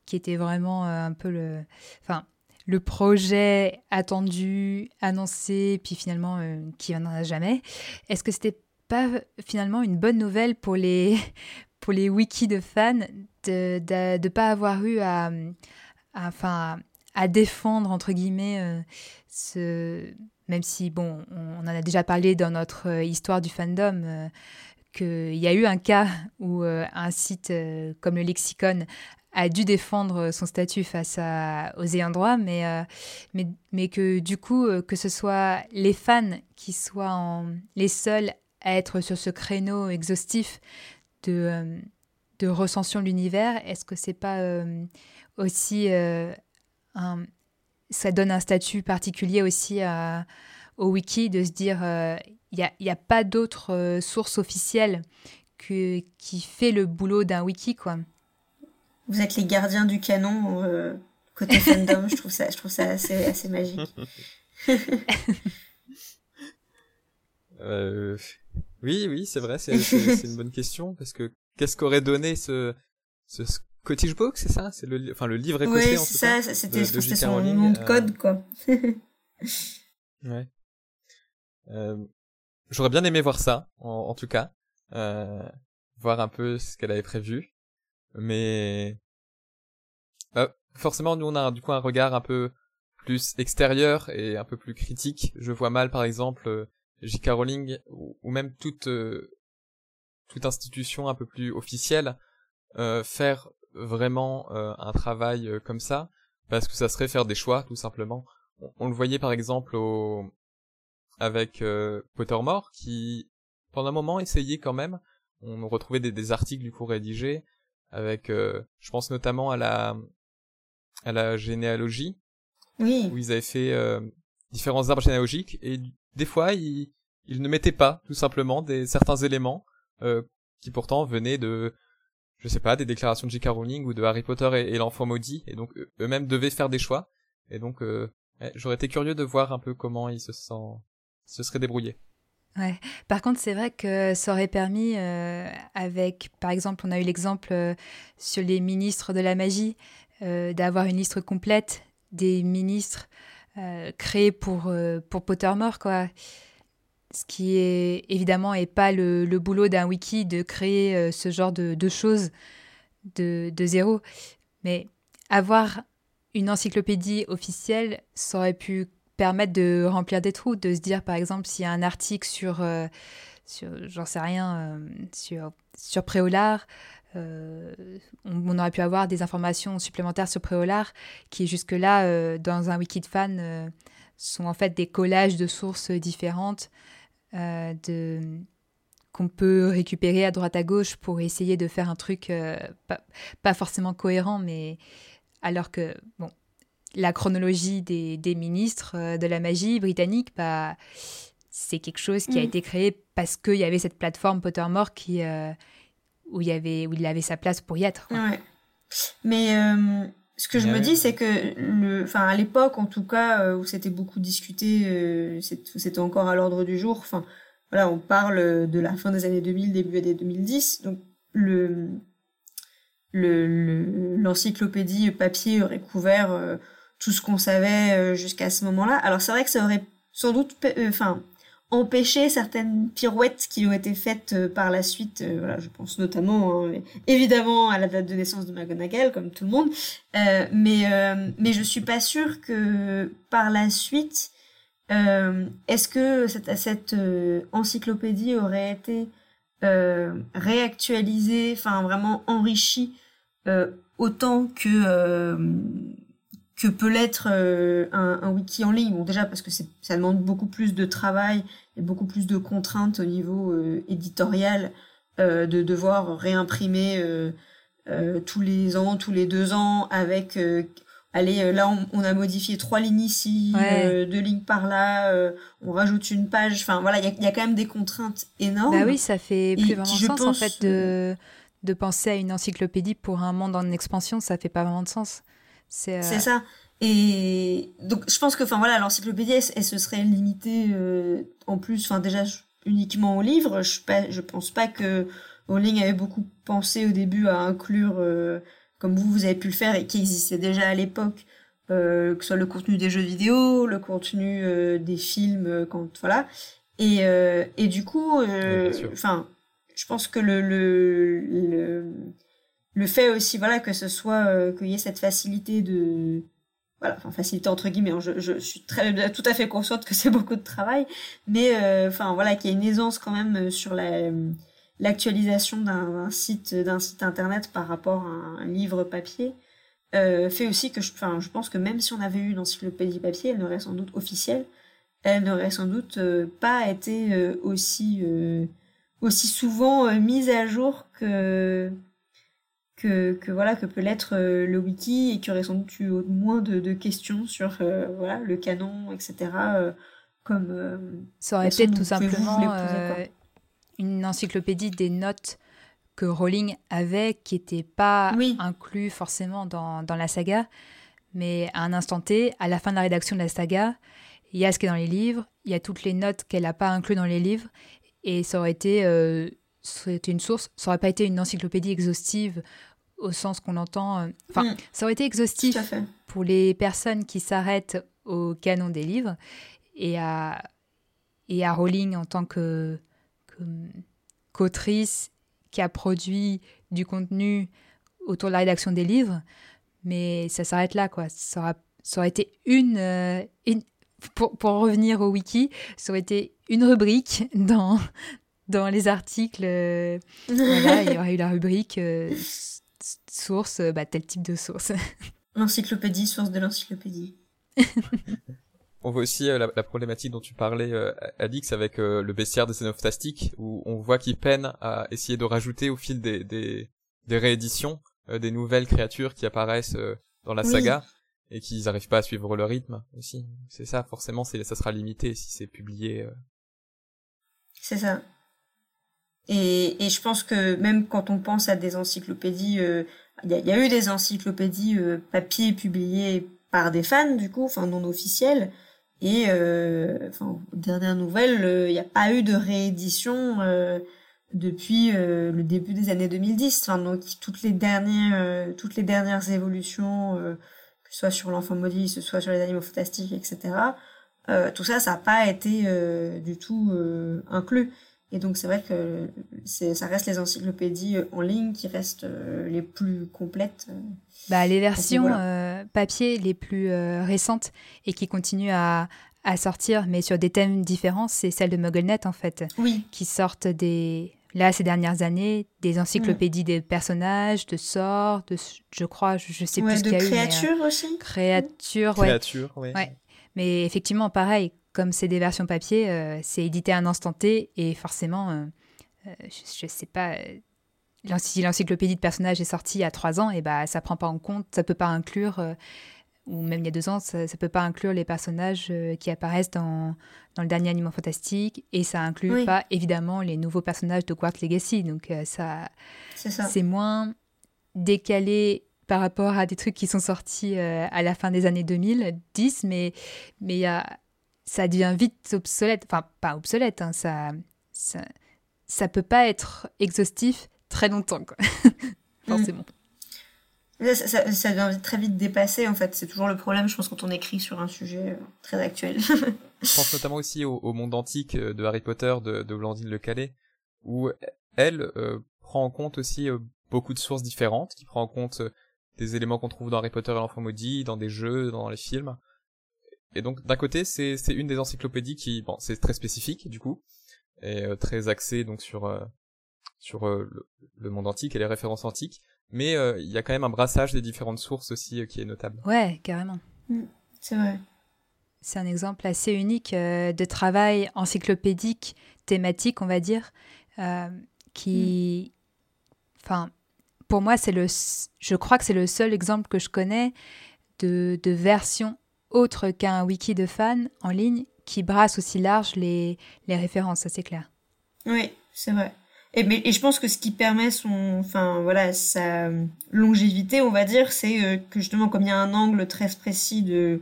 [SPEAKER 1] qui était vraiment un peu le enfin le projet attendu, annoncé, puis finalement qui n'en a jamais. Est-ce que c'était pas finalement une bonne nouvelle pour les, pour les wikis de fans de ne pas avoir eu à, enfin, à défendre, entre guillemets, euh, ce, même si, bon, on, en a déjà parlé dans notre euh, histoire du fandom, euh, qu'il y a eu un cas où un site comme le Lexicon a dû défendre son statut face à, aux ayants droit, mais, mais, mais que du coup, que ce soit les fans qui soient en, les seuls à être sur ce créneau exhaustif de, de recension de l'univers, est-ce que c'est pas aussi un, ça donne un statut particulier aussi à, au wiki de se dire il n'y a, y a, pas d'autre source officielle que, qui fait le boulot d'un wiki quoi.
[SPEAKER 2] Vous êtes les gardiens du canon côté fandom, je trouve ça, je trouve ça assez, assez magique.
[SPEAKER 3] euh, oui, oui, c'est vrai, c'est une bonne question parce que qu'est-ce qu'aurait donné ce ce Scottish Book, c'est ça? C'est le enfin le livre écossais
[SPEAKER 2] oui, en tout ça, c'était son nom de code euh, quoi.
[SPEAKER 3] ouais. Euh, J'aurais bien aimé voir ça, en, en tout cas, euh, voir un peu ce qu'elle avait prévu, mais euh, forcément nous on a du coup un regard un peu plus extérieur et un peu plus critique. Je vois mal par exemple J.K. Rowling ou, même toute euh, toute institution un peu plus officielle euh, faire vraiment euh, un travail comme ça parce que ça serait faire des choix tout simplement. On, le voyait par exemple au avec Pottermore qui pendant un moment essayait quand même. On retrouvait des, des articles du coup rédigés avec, je pense notamment à la à la généalogie,
[SPEAKER 2] oui.
[SPEAKER 3] où ils avaient fait différents arbres généalogiques et des fois ils, ils ne mettaient pas tout simplement des certains éléments euh, qui pourtant venaient de je sais pas des déclarations de J.K. Rowling ou de Harry Potter et, l'enfant maudit et donc eux-mêmes devaient faire des choix et donc euh, j'aurais été curieux de voir un peu comment ils se sent se seraient débrouillés.
[SPEAKER 1] Ouais. Par contre, c'est vrai que ça aurait permis, euh, avec, par exemple, on a eu l'exemple euh, sur les ministres de la magie, d'avoir une liste complète des ministres euh, créé pour, pour Pottermore, quoi. Ce qui est évidemment est pas le, boulot d'un wiki de créer euh, ce genre de, choses de, zéro. Mais avoir une encyclopédie officielle, ça aurait pu permettre de remplir des trous, de se dire par exemple s'il y a un article sur, sur j'en sais rien, sur sur Préolard, on, on, aurait pu avoir des informations supplémentaires sur Préolard qui jusque-là, dans un wiki de fans, sont en fait des collages de sources différentes de qu'on peut récupérer à droite à gauche pour essayer de faire un truc pas, pas, forcément cohérent, mais alors que bon, la chronologie des, des ministres euh, de la magie britannique, bah, c'est quelque chose qui a mm. été créé parce qu'il y avait cette plateforme Pottermore qui, euh, où, il y avait, où il avait sa place pour y être.
[SPEAKER 2] Ouais. Mais euh, ce que je me dis, c'est que, le, enfin, à l'époque, en tout cas, où c'était beaucoup discuté, c'était encore à l'ordre du jour. Enfin, voilà, on parle de la fin des années 2000, début des années 2010. Donc, le l'encyclopédie papier aurait couvert tout ce qu'on savait euh, jusqu'à ce moment-là. Alors c'est vrai que ça aurait sans doute, euh, empêché certaines pirouettes qui ont été faites euh, par la suite. voilà, je pense notamment, hein, évidemment, à la date de naissance de McGonagall, comme tout le monde. mais mais je suis pas sûre que par la suite, est-ce que cette, cette encyclopédie aurait été réactualisée, enfin vraiment enrichie autant que que peut l'être euh, un, un, wiki en ligne. Bon, déjà parce que ça demande beaucoup plus de travail et beaucoup plus de contraintes au niveau euh, éditorial euh, de devoir réimprimer tous les ans, tous les deux ans avec allez là on, a modifié trois lignes ici, deux lignes par là, on rajoute une page. Enfin voilà, il y a, y a, quand même des contraintes énormes.
[SPEAKER 1] Bah oui, ça fait plus vraiment sens en fait de de penser à une encyclopédie pour un monde en expansion, ça fait pas vraiment de sens.
[SPEAKER 2] C'est euh, ça. Et donc, je pense que, enfin voilà, l'encyclopédie, elle, se serait limitée euh, en plus, enfin déjà uniquement aux livres. Je, pas, je pense pas que Rowling avait beaucoup pensé au début à inclure, euh, comme vous, vous avez pu le faire et qui existait déjà à l'époque, que ce soit le contenu des jeux vidéo, le contenu des films, quand voilà. Et, et du coup, enfin, je pense que le, le, le le fait aussi voilà que ce soit euh, qu'il y ait cette facilité de voilà enfin facilité entre guillemets hein, je, je suis très tout à fait consciente que c'est beaucoup de travail mais euh, enfin voilà qu'il y ait une aisance quand même euh, sur la l'actualisation d'un site d'un site internet par rapport à un livre papier euh, fait aussi que je enfin je pense que même si on avait eu une encyclopédie papier elle n'aurait sans doute officielle elle n'aurait sans doute pas été aussi aussi souvent mise à jour que que, que voilà que peut l'être euh, le wiki et qui aurait sans doute eu moins de, de questions sur euh, voilà le canon etc euh, comme
[SPEAKER 1] ça aurait été tout simplement une encyclopédie des notes que Rowling avait qui n'étaient pas oui. inclus forcément dans, dans la saga mais à un instant T à la fin de la rédaction de la saga il y a ce qui est dans les livres il y a toutes les notes qu'elle n'a pas inclus dans les livres et ça aurait été c'était une source, ça aurait pas été une encyclopédie exhaustive au sens qu'on entend. Euh, enfin, mm. ça aurait été exhaustif pour les personnes qui s'arrêtent au canon des livres et à, et à Rowling en tant que qu'autrice qui a produit du contenu autour de la rédaction des livres. Mais ça s'arrête là, quoi. Ça, aura, ça aurait été une, euh, une pour, pour, revenir au wiki, ça aurait été une rubrique dans, dans les articles, euh, voilà, il y aurait eu la rubrique euh, source, euh, bah, tel type de source.
[SPEAKER 2] L'encyclopédie, source de l'encyclopédie.
[SPEAKER 3] on voit aussi la, la, problématique dont tu parlais, Alix, avec le bestiaire des Xénophastiques, où on voit qu'ils peinent à essayer de rajouter au fil des, des, des rééditions des nouvelles créatures qui apparaissent dans la saga. Et qu'ils n'arrivent pas à suivre le rythme aussi. C'est ça, forcément, ça sera limité si c'est publié.
[SPEAKER 2] C'est ça. Et, et, je pense que même quand on pense à des encyclopédies, euh, il y, a, y, a eu des encyclopédies euh, papier publiées par des fans, du coup, enfin non officielles. Et euh, enfin, dernière nouvelle, il n'y a pas eu de réédition depuis le début des années 2010. Enfin, donc toutes les dernières, toutes les dernières évolutions, que ce soit sur l'enfant maudit, que ce soit sur les animaux fantastiques, etc. tout ça, ça n'a pas été du tout inclus. Et donc c'est vrai que ça reste les encyclopédies euh, en ligne qui restent euh, les plus complètes. Euh,
[SPEAKER 1] bah, les versions papier les plus récentes et qui continuent à, à, sortir, mais sur des thèmes différents, c'est celle de MuggleNet en fait,
[SPEAKER 2] oui.
[SPEAKER 1] qui sortent des là, ces dernières années, des encyclopédies des personnages, de sorts, de, je crois, je, sais plus ce qu'il y a
[SPEAKER 2] eu. Créatures aussi
[SPEAKER 1] Créatures, ouais.
[SPEAKER 3] Créatures, oui.
[SPEAKER 1] Ouais. Mais effectivement, pareil, comme c'est des versions papier, euh, c'est édité à un instant T et forcément, euh, euh, je, ne sais pas, si l'encyclopédie de personnages est sortie il y a trois ans, et bah ça prend pas en compte, ça peut pas inclure, ou même il y a deux ans, ça, ne peut pas inclure les personnages qui apparaissent dans, dans le dernier Animal Fantastique et ça inclut pas évidemment les nouveaux personnages de Quark Legacy. Donc ça, c'est moins décalé par rapport à des trucs qui sont sortis à la fin des années 2010, mais mais il y a ça devient vite obsolète. Enfin, pas obsolète, hein, ça, ça, ça peut pas être exhaustif très longtemps, quoi. Forcément.
[SPEAKER 2] Mm. Ça, ça, ça, devient très vite dépassé, en fait. C'est toujours le problème, je pense, quand on écrit sur un sujet euh, très actuel.
[SPEAKER 3] je pense notamment aussi au, monde antique euh, de Harry Potter de, de Blandine Le Calais, où elle euh, prend en compte aussi beaucoup de sources différentes, qui prend en compte des éléments qu'on trouve dans Harry Potter et l'enfant maudit, dans des jeux, dans les films, et donc d'un côté, c'est c'est une des encyclopédies qui bon, c'est très spécifique du coup et euh, très axé donc sur euh, sur euh, le, monde antique et les références antiques, mais il y a quand même un brassage des différentes sources aussi qui est notable.
[SPEAKER 1] Ouais, carrément.
[SPEAKER 2] Mm, c'est vrai.
[SPEAKER 1] C'est un exemple assez unique de travail encyclopédique, thématique, on va dire, qui, mm. enfin, pour moi, c'est le, je crois que c'est le seul exemple que je connais de, de version autre qu'un wiki de fans en ligne qui brasse aussi large les, les références, ça c'est clair.
[SPEAKER 2] Oui, c'est vrai. Et, mais, et je pense que ce qui permet son, enfin voilà, sa longévité, on va dire, c'est euh, que justement comme il y a un angle très précis de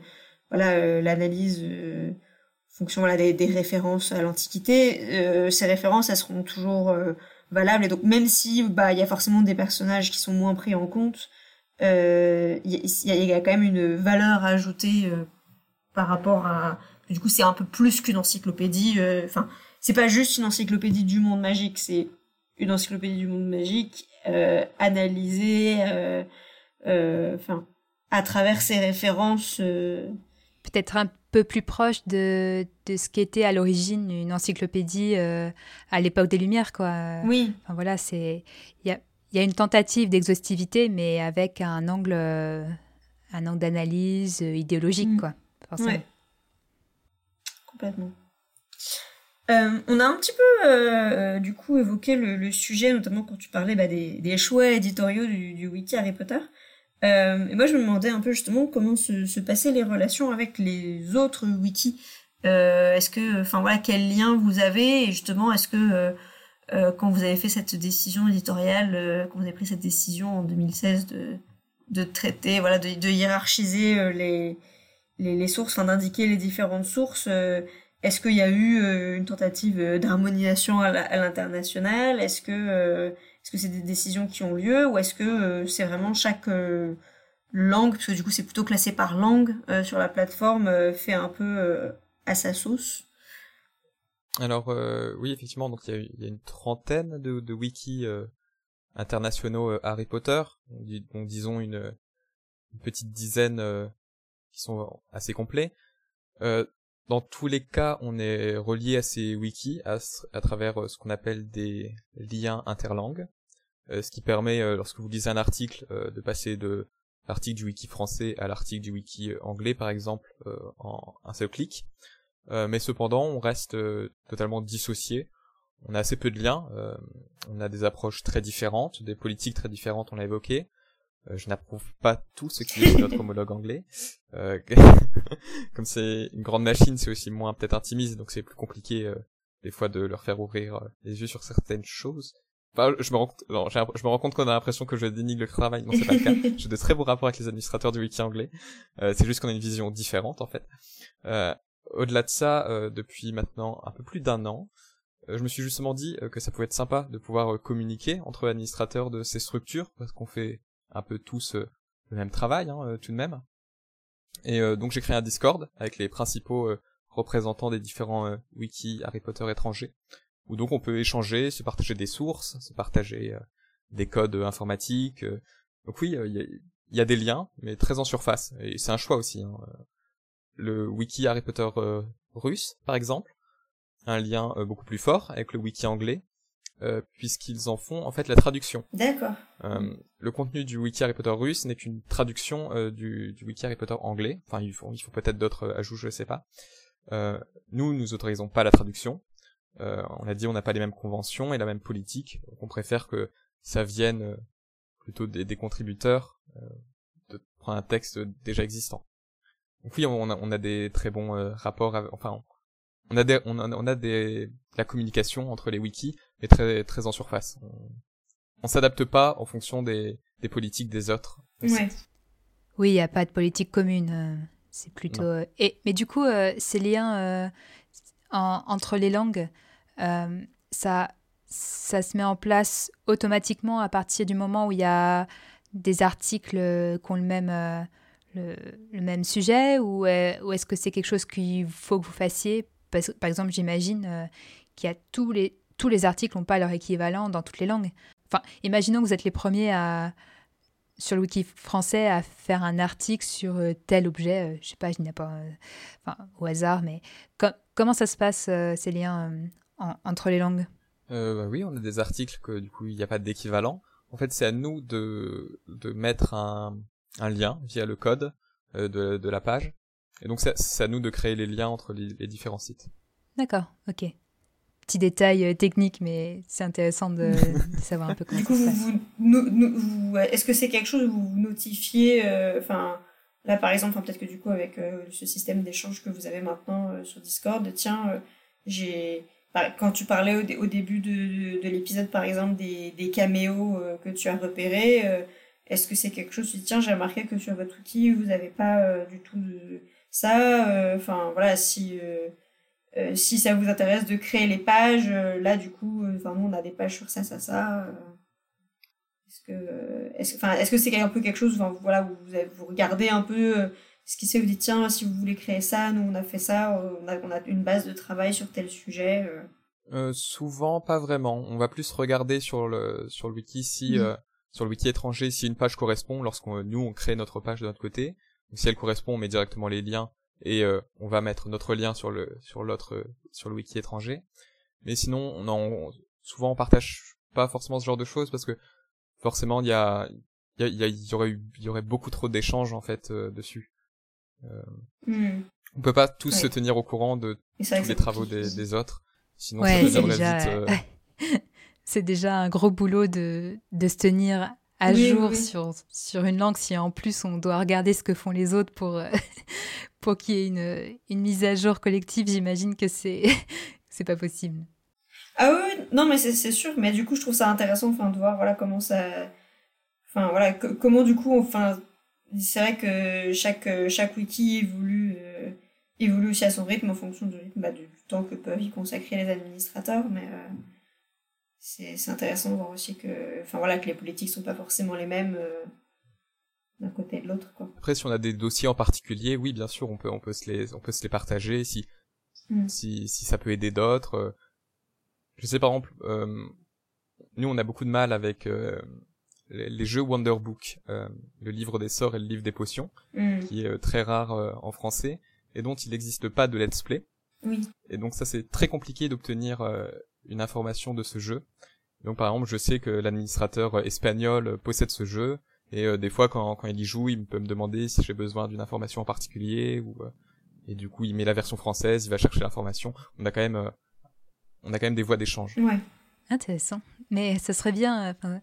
[SPEAKER 2] voilà euh, l'analyse euh, fonction des, des références à l'Antiquité, ces références elles seront toujours valables et donc même si bah y a forcément des personnages qui sont moins pris en compte, il euh, y, y, a quand même une valeur ajoutée euh, par rapport à du coup c'est un peu plus qu'une encyclopédie euh, enfin c'est pas juste une encyclopédie du monde magique c'est une encyclopédie du monde magique analysée enfin à travers ses références
[SPEAKER 1] peut-être un peu plus proche de, de ce qu'était à l'origine une encyclopédie à l'époque des Lumières quoi.
[SPEAKER 2] Oui.
[SPEAKER 1] Enfin voilà c'est il y a il y a une tentative d'exhaustivité, mais avec un angle, euh, un angle d'analyse euh, idéologique, mm. quoi, forcément.
[SPEAKER 2] Complètement. Euh, on a un petit peu, du coup, évoqué le, sujet, notamment quand tu parlais bah, des, des, choix éditoriaux du, wiki Harry Potter. et moi, je me demandais un peu justement comment se, se passaient les relations avec les autres wikis. est-ce que, enfin voilà, quel lien vous avez? Et justement, est-ce que euh, quand vous avez fait cette décision éditoriale, euh, quand vous avez pris cette décision en 2016 de, de traiter, voilà, de, hiérarchiser euh, les, les, les, sources, enfin d'indiquer les différentes sources, est-ce qu'il y a eu une tentative d'harmonisation à l'international? Est-ce que est-ce que c'est des décisions qui ont lieu? Ou est-ce que c'est vraiment chaque langue, parce que du coup c'est plutôt classé par langue sur la plateforme, fait un peu à sa sauce?
[SPEAKER 3] Alors euh, oui, effectivement, donc il y a, une trentaine de, wikis euh, internationaux euh, Harry Potter, donc, disons une, petite dizaine qui sont assez complets. dans tous les cas, on est relié à ces wikis à travers ce qu'on appelle des liens interlangues, ce qui permet, lorsque vous lisez un article, de passer de l'article du wiki français à l'article du wiki anglais, par exemple, en un seul clic. Euh, mais cependant on reste euh, totalement dissocié. On a assez peu de liens, euh, on a des approches très différentes, des politiques très différentes, on l'a évoqué. je n'approuve pas tout ce qui est notre homologue anglais. comme c'est une grande machine, c'est aussi moins peut-être intimiste, donc c'est plus compliqué des fois de leur faire ouvrir les yeux sur certaines choses. Enfin, je me rends non, je me rends compte qu'on a l'impression que je dénigre le travail. Non, c'est pas le cas. J'ai de très beaux rapports avec les administrateurs du wiki anglais. c'est juste qu'on a une vision différente, en fait. Euh, au-delà de ça, euh, depuis maintenant un peu plus d'un an, euh, je me suis justement dit euh, que ça pouvait être sympa de pouvoir communiquer entre administrateurs de ces structures, parce qu'on fait un peu tous le même travail, hein, tout de même. Et donc j'ai créé un Discord avec les principaux représentants des différents wikis Harry Potter étrangers, où donc on peut échanger, se partager des sources, se partager des codes informatiques. donc oui, il y a, des liens, mais très en surface. Et c'est un choix aussi. Hein le wiki Harry Potter euh, russe, par exemple, un lien euh, beaucoup plus fort avec le wiki anglais, euh, puisqu'ils en font en fait la traduction.
[SPEAKER 2] D'accord.
[SPEAKER 3] Euh, le contenu du wiki Harry Potter russe n'est qu'une traduction euh, du, du, wiki Harry Potter anglais. Enfin, il faut, il faut peut-être d'autres ajouts, je sais pas. nous, nous autorisons pas la traduction. on a dit on n'a pas les mêmes conventions et la même politique. Donc on préfère que ça vienne plutôt des, des contributeurs de prendre un texte déjà existant. Donc oui, on a, on a des très bons rapports. enfin, on a des, on a, on a des, la communication entre les wikis, mais très, très en surface. On, on s'adapte pas en fonction des, des politiques des autres.
[SPEAKER 2] Ouais.
[SPEAKER 1] Oui, il n'y a pas de politique commune. Euh, c'est plutôt. Euh, et, mais du coup, euh, ces liens en, entre les langues, ça, ça se met en place automatiquement à partir du moment où il y a des articles qui ont le même, le, même sujet ou, ou est-ce que c'est quelque chose qu'il faut que vous fassiez? Par exemple, j'imagine euh, qu'il y a tous les, tous les articles n'ont pas leur équivalent dans toutes les langues. Enfin, imaginons que vous êtes les premiers à, sur le wiki français à faire un article sur euh, tel objet, euh, je sais pas, je n'ai pas enfin, au hasard, mais comment ça se passe ces liens entre les langues?
[SPEAKER 3] Bah Oui, on a des articles que du coup il n'y a pas d'équivalent. En fait, c'est à nous de, de mettre un, un lien via le code de, de la page et donc c'est à nous de créer les liens entre les, différents sites.
[SPEAKER 1] D'accord, ok. Petit détail euh, technique, mais c'est intéressant de, savoir un peu comment
[SPEAKER 2] du coup,
[SPEAKER 1] ça
[SPEAKER 2] vous, est-ce que c'est quelque chose où vous notifiez, euh, enfin, là par exemple, peut-être que du coup avec euh, ce système d'échange que vous avez maintenant sur Discord, tiens, j'ai, quand tu parlais au, début de, de, l'épisode par exemple des, des caméos que tu as repérés, est-ce que c'est quelque chose, tu dis, tiens, j'ai remarqué que sur votre outil, vous n'avez pas du tout de ça, euh, enfin voilà, si euh, euh, si ça vous intéresse de créer les pages, là du coup, enfin nous on a des pages sur ça, ça, ça. est-ce que est-ce enfin est-ce que c'est un peu quelque chose, voilà, où vous, vous regardez un peu ce qui se fait, vous dites tiens, si vous voulez créer ça, nous on a fait ça, on a, on a une base de travail sur tel sujet.
[SPEAKER 3] Euh, souvent pas vraiment. On va plus regarder sur le sur le wiki si mmh. Sur le wiki étranger si une page correspond lorsqu'on nous on crée notre page de notre côté si elle correspond, on met directement les liens et euh, on va mettre notre lien sur le sur l'autre sur le wiki étranger. Mais sinon, on en, souvent on partage pas forcément ce genre de choses parce que forcément il y a il y, y, aurait il y aurait beaucoup trop d'échanges en fait euh, dessus. Euh, hmm. On peut pas tous se tenir au courant de tous les travaux des, des, autres, sinon ça deviendrait déjà... vite.
[SPEAKER 1] C'est déjà un gros boulot de de se tenir à jour Sur, sur une langue si en plus on doit regarder ce que font les autres pour, pour qu'il y ait une, une mise à jour collective, j'imagine que c'est c'est pas possible.
[SPEAKER 2] Ah oui, non mais c'est sûr, mais du coup je trouve ça intéressant enfin, de voir voilà, comment ça... Enfin voilà, comment du coup, enfin, c'est vrai que chaque, chaque wiki évolue, euh, évolue aussi à son rythme en fonction du, rythme, bah, du temps que peuvent y consacrer les administrateurs, mais... Euh, c'est intéressant de voir aussi que, enfin voilà, que les politiques sont pas forcément les mêmes euh, d'un côté et de l'autre.
[SPEAKER 3] Après, si on a des dossiers en particulier, oui, bien sûr, on peut, on peut se les, on peut se les partager si, mm. si, si ça peut aider d'autres. Euh. Je sais par exemple, euh, nous on a beaucoup de mal avec les, jeux Wonderbook, le livre des sorts et le livre des potions, mm. qui est très rare en français et dont il n'existe pas de let's play.
[SPEAKER 2] Oui.
[SPEAKER 3] Et donc ça c'est très compliqué d'obtenir une information de ce jeu. Donc par exemple, je sais que l'administrateur espagnol possède ce jeu et euh, des fois quand, quand il y joue, il peut me demander si j'ai besoin d'une information en particulier ou euh, et du coup il met la version française, il va chercher l'information. On a quand même euh, on a quand même des voies d'échange.
[SPEAKER 2] Ouais.
[SPEAKER 1] Intéressant. Mais ce serait bien. Euh,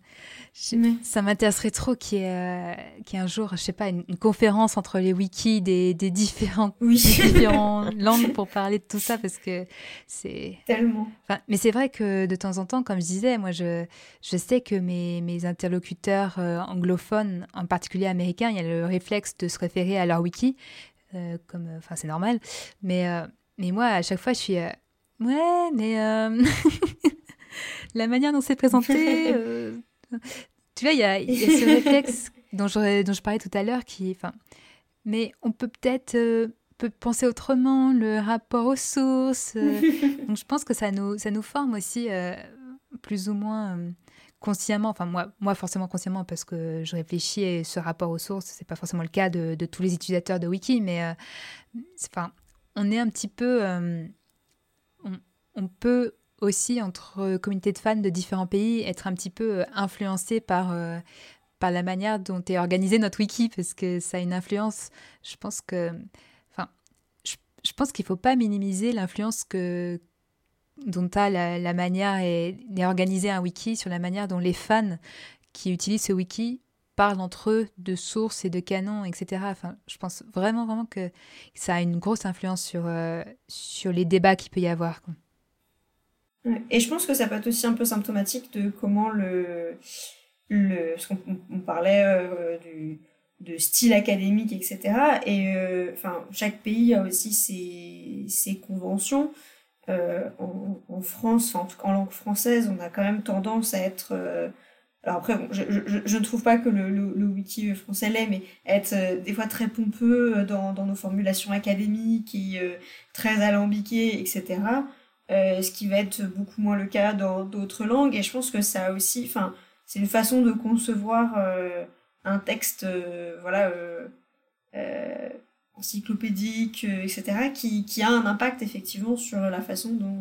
[SPEAKER 1] ça m'intéresserait trop qu'il y, ait euh, un jour, je sais pas, une, conférence entre les wikis des, des différentes, langues pour parler de tout ça parce que c'est.
[SPEAKER 2] Tellement.
[SPEAKER 1] mais c'est vrai que de temps en temps, comme je disais, moi je, je sais que mes, mes interlocuteurs euh, anglophones, en particulier américains, il y a le réflexe de se référer à leur wiki. comme, enfin, c'est normal. Mais, mais moi, à chaque fois, je suis. ouais, mais. la manière dont c'est présenté. Euh, tu vois, il y a, ce réflexe dont je, dont je parlais tout à l'heure qui. Enfin, mais on peut peut-être euh, peut penser autrement, le rapport aux sources. Euh. donc je pense que ça nous, ça nous forme aussi plus ou moins consciemment, enfin moi, moi forcément consciemment parce que je réfléchis et ce rapport aux sources, c'est pas forcément le cas de, de, tous les utilisateurs de Wiki, mais enfin, on est un petit peu, on, on, peut aussi entre communautés de fans de différents pays être un petit peu influencé par par la manière dont est organisé notre wiki, parce que ça a une influence. Je pense que, enfin, je, pense qu'il faut pas minimiser l'influence que dont a la, manière est organisé un wiki sur la manière dont les fans qui utilisent ce wiki parlent entre eux de sources et de canons, etc. Enfin, je pense vraiment, vraiment que ça a une grosse influence sur, euh, sur les débats qu'il peut y avoir.
[SPEAKER 2] Et je pense que ça peut être aussi un peu symptomatique de comment le, le, parce qu'on on parlait euh, du, de style académique, etc. Et euh, enfin, chaque pays a aussi ses, ses conventions. Euh, en, en, France, en en langue française, on a quand même tendance à être alors après, bon, je, je, ne trouve pas que le, le, le wiki français l'est, mais être des fois très pompeux dans, dans nos formulations académiques et très alambiqué, etc. Euh, ce qui va être beaucoup moins le cas dans d'autres langues. Et je pense que ça a aussi, enfin, c'est une façon de concevoir euh, un texte euh, voilà euh, encyclopédique etc qui, qui, a un impact effectivement sur la façon dont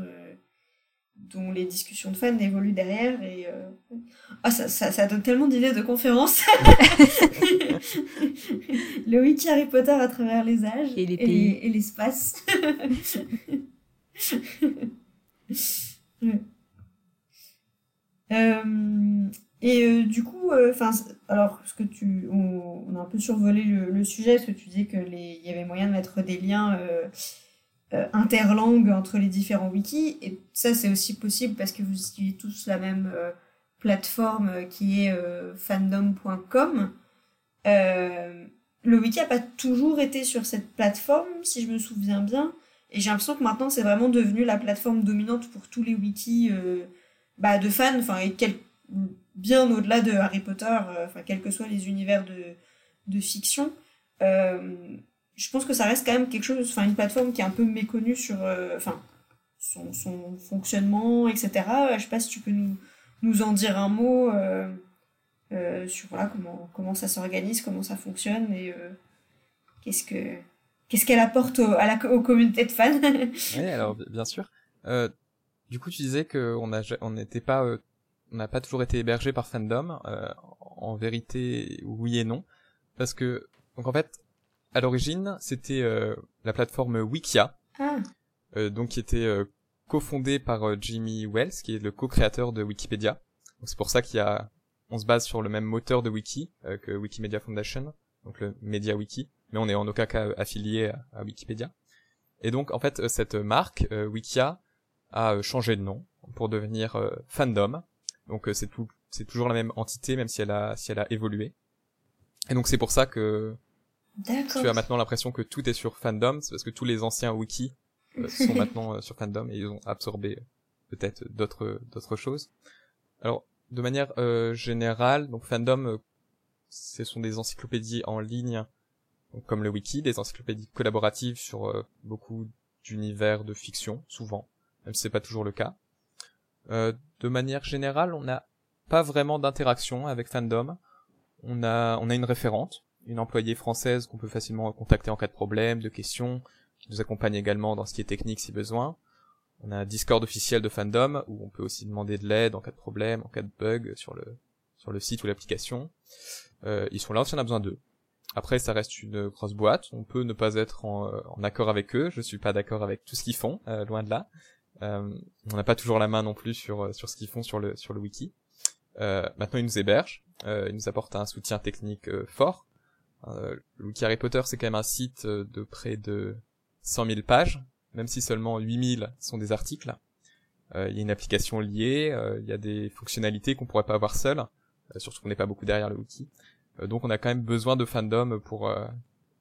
[SPEAKER 2] dont les discussions de fans évoluent derrière. Et oh, ça, ça, ça, donne tellement d'idées de conférences. Le wiki Harry Potter à travers les âges
[SPEAKER 1] et les
[SPEAKER 2] euh, et euh, du coup, euh, enfin, alors, ce que tu, on, a un peu survolé le, sujet, parce que tu disais que il y avait moyen de mettre des liens interlangues entre les différents wikis, et ça c'est aussi possible parce que vous utilisez tous la même plateforme qui est fandom.com. le wiki a pas toujours été sur cette plateforme, si je me souviens bien, et j'ai l'impression que maintenant c'est vraiment devenu la plateforme dominante pour tous les wikis bah, de fans, enfin, et bien au-delà de Harry Potter, euh, enfin, quels que soient les univers de, de fiction. Euh, je pense que ça reste quand même quelque chose, enfin, une plateforme qui est un peu méconnue sur, euh, enfin, son, son, fonctionnement, etc. Je sais pas si tu peux nous, nous en dire un mot sur voilà, comment, comment ça s'organise, comment ça fonctionne et qu'est-ce que qu'est-ce qu'elle apporte à la, aux communautés de fans.
[SPEAKER 3] oui, alors bien sûr. Euh, du coup, tu disais qu'on on n'était pas on n'a pas toujours été hébergé par fandom. Euh, en vérité, oui et non, parce que donc en fait, à l'origine, c'était euh, la plateforme Wikia, ah. euh, donc qui était euh, cofondée par euh, Jimmy Wells, qui est le co-créateur de Wikipédia. C'est pour ça qu'il y a, on se base sur le même moteur de wiki que Wikimedia Foundation, donc le MediaWiki, mais on est en aucun cas affilié à, à Wikipédia. Et donc en fait, cette marque Wikia a changé de nom pour devenir Fandom, donc euh, c'est tout, c'est toujours la même entité, même si elle a, si elle a évolué. Et donc c'est pour ça que tu as maintenant l'impression que tout est sur fandom, c'est parce que tous les anciens wikis euh, sont maintenant euh, sur fandom et ils ont absorbé peut-être d'autres d'autres choses. Alors de manière générale, donc fandom, ce sont des encyclopédies en ligne, comme le wiki, des encyclopédies collaboratives sur beaucoup d'univers de fiction, souvent, même si c'est pas toujours le cas. Euh, de manière générale, on n'a pas vraiment d'interaction avec Fandom. On a, on a une référente, une employée française qu'on peut facilement contacter en cas de problème, de questions, qui nous accompagne également dans ce qui est technique si besoin. On a un Discord officiel de Fandom où on peut aussi demander de l'aide en cas de problème, en cas de bug sur le sur le site ou l'application. Euh, ils sont là si on a besoin d'eux. Après, ça reste une grosse boîte. On peut ne pas être en, en accord avec eux. Je suis pas d'accord avec tout ce qu'ils font, euh, loin de là. Euh, on n'a pas toujours la main non plus sur euh, sur ce qu'ils font sur le sur le wiki. Euh, maintenant, ils nous hébergent, ils nous apportent un soutien technique fort. le wiki Harry Potter, c'est quand même un site de près de 100 000 pages, même si seulement 8000 sont des articles. Il y a une application liée, il y a des fonctionnalités qu'on pourrait pas avoir seul, surtout qu'on n'est pas beaucoup derrière le wiki. Donc on a quand même besoin de fandom pour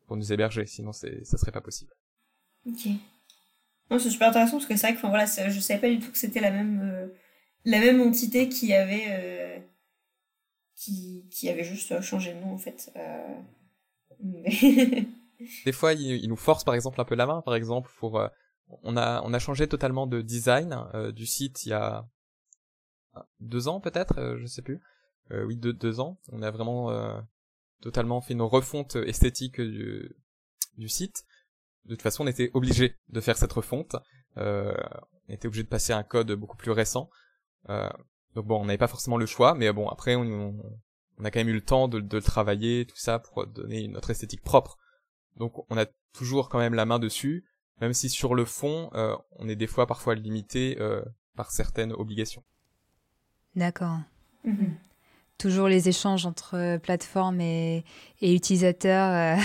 [SPEAKER 3] pour nous héberger, sinon c'est ça serait pas possible.
[SPEAKER 2] Ok c'est super intéressant parce que c'est vrai que enfin, voilà, je savais pas du tout que c'était la même, euh, la même entité qui avait, euh, qui, qui avait juste changé de nom en fait. Euh...
[SPEAKER 3] Des fois, il, nous force par exemple un peu la main, par exemple, pour. Euh, on, a, on a changé totalement de design du site il y a deux ans peut-être, je sais plus. Oui, deux, deux ans. On a vraiment totalement fait une refonte esthétique du, du site de toute façon, on était obligé de faire cette refonte. Euh, on était obligé de passer un code beaucoup plus récent. Euh, donc bon, on n'avait pas forcément le choix, mais bon, après, on, on, a quand même eu le temps de, de le travailler, tout ça, pour donner notre esthétique propre. Donc on a toujours quand même la main dessus, même si sur le fond, euh, on est des fois parfois limité euh, par certaines obligations.
[SPEAKER 1] D'accord. Mhm. Toujours les échanges entre plateformes et, et utilisateurs.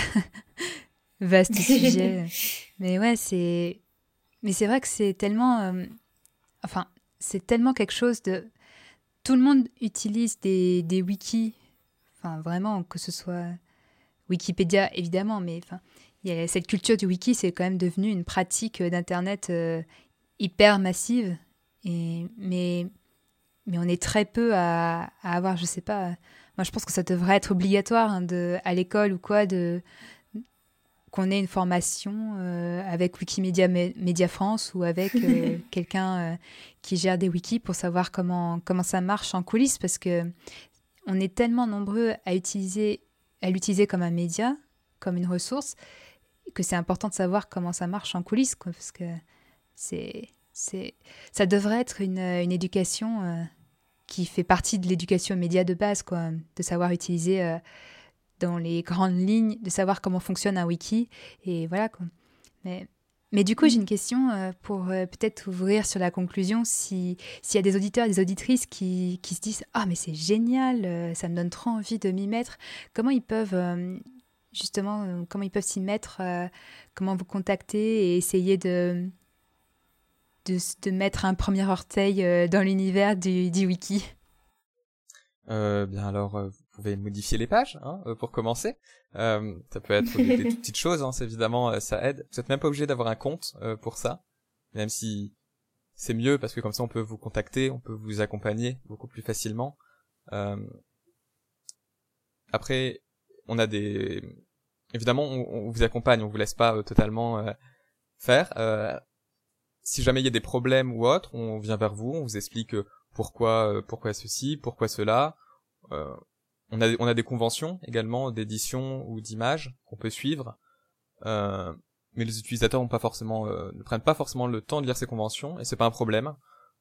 [SPEAKER 1] Vaste sujet. Mais ouais, c'est. Mais c'est vrai que c'est tellement. Enfin, c'est tellement quelque chose de. Tout le monde utilise des, des wikis. Enfin, vraiment, que ce soit Wikipédia, évidemment, mais enfin, y a cette culture du wiki, c'est quand même devenu une pratique d'Internet euh, hyper massive. Et, mais, mais on est très peu à, à, avoir, je sais pas. Moi, je pense que ça devrait être obligatoire hein, de, à l'école ou quoi, de, qu'on ait une formation euh, avec Wikimedia Média France ou avec euh, quelqu'un euh, qui gère des wikis pour savoir comment, comment ça marche en coulisses parce que on est tellement nombreux à utiliser à l'utiliser comme un média, comme une ressource que c'est important de savoir comment ça marche en coulisses quoi, parce que c'est c'est ça devrait être une, une éducation qui fait partie de l'éducation média de base quoi, de savoir utiliser dans les grandes lignes, de savoir comment fonctionne un wiki. Et voilà. Quoi. Mais, mais du coup, j'ai une question euh, pour euh, peut-être ouvrir sur la conclusion. S'il y a des auditeurs, des auditrices qui, qui se disent Ah, mais c'est génial, euh, ça me donne trop envie de m'y mettre, comment ils peuvent. Justement, comment ils peuvent s'y mettre, comment vous contacter et essayer de, de, de mettre un premier orteil dans l'univers du, du wiki
[SPEAKER 3] euh, bien alors, euh, vous pouvez modifier les pages hein, euh, pour commencer. Euh, ça peut être des, des petites choses, hein, évidemment, ça aide. Vous n'êtes même pas obligé d'avoir un compte pour ça, même si c'est mieux parce que comme ça on peut vous contacter, on peut vous accompagner beaucoup plus facilement. Après, on a des, évidemment, on, on, vous accompagne, on vous laisse pas totalement faire. Si jamais il y a des problèmes ou autres, on vient vers vous, on vous explique pourquoi euh, pourquoi ceci, pourquoi cela. Euh, on a on a des conventions également d'édition ou d'image qu'on peut suivre. Euh, mais les utilisateurs ont pas forcément ne prennent pas forcément le temps de lire ces conventions et c'est pas un problème.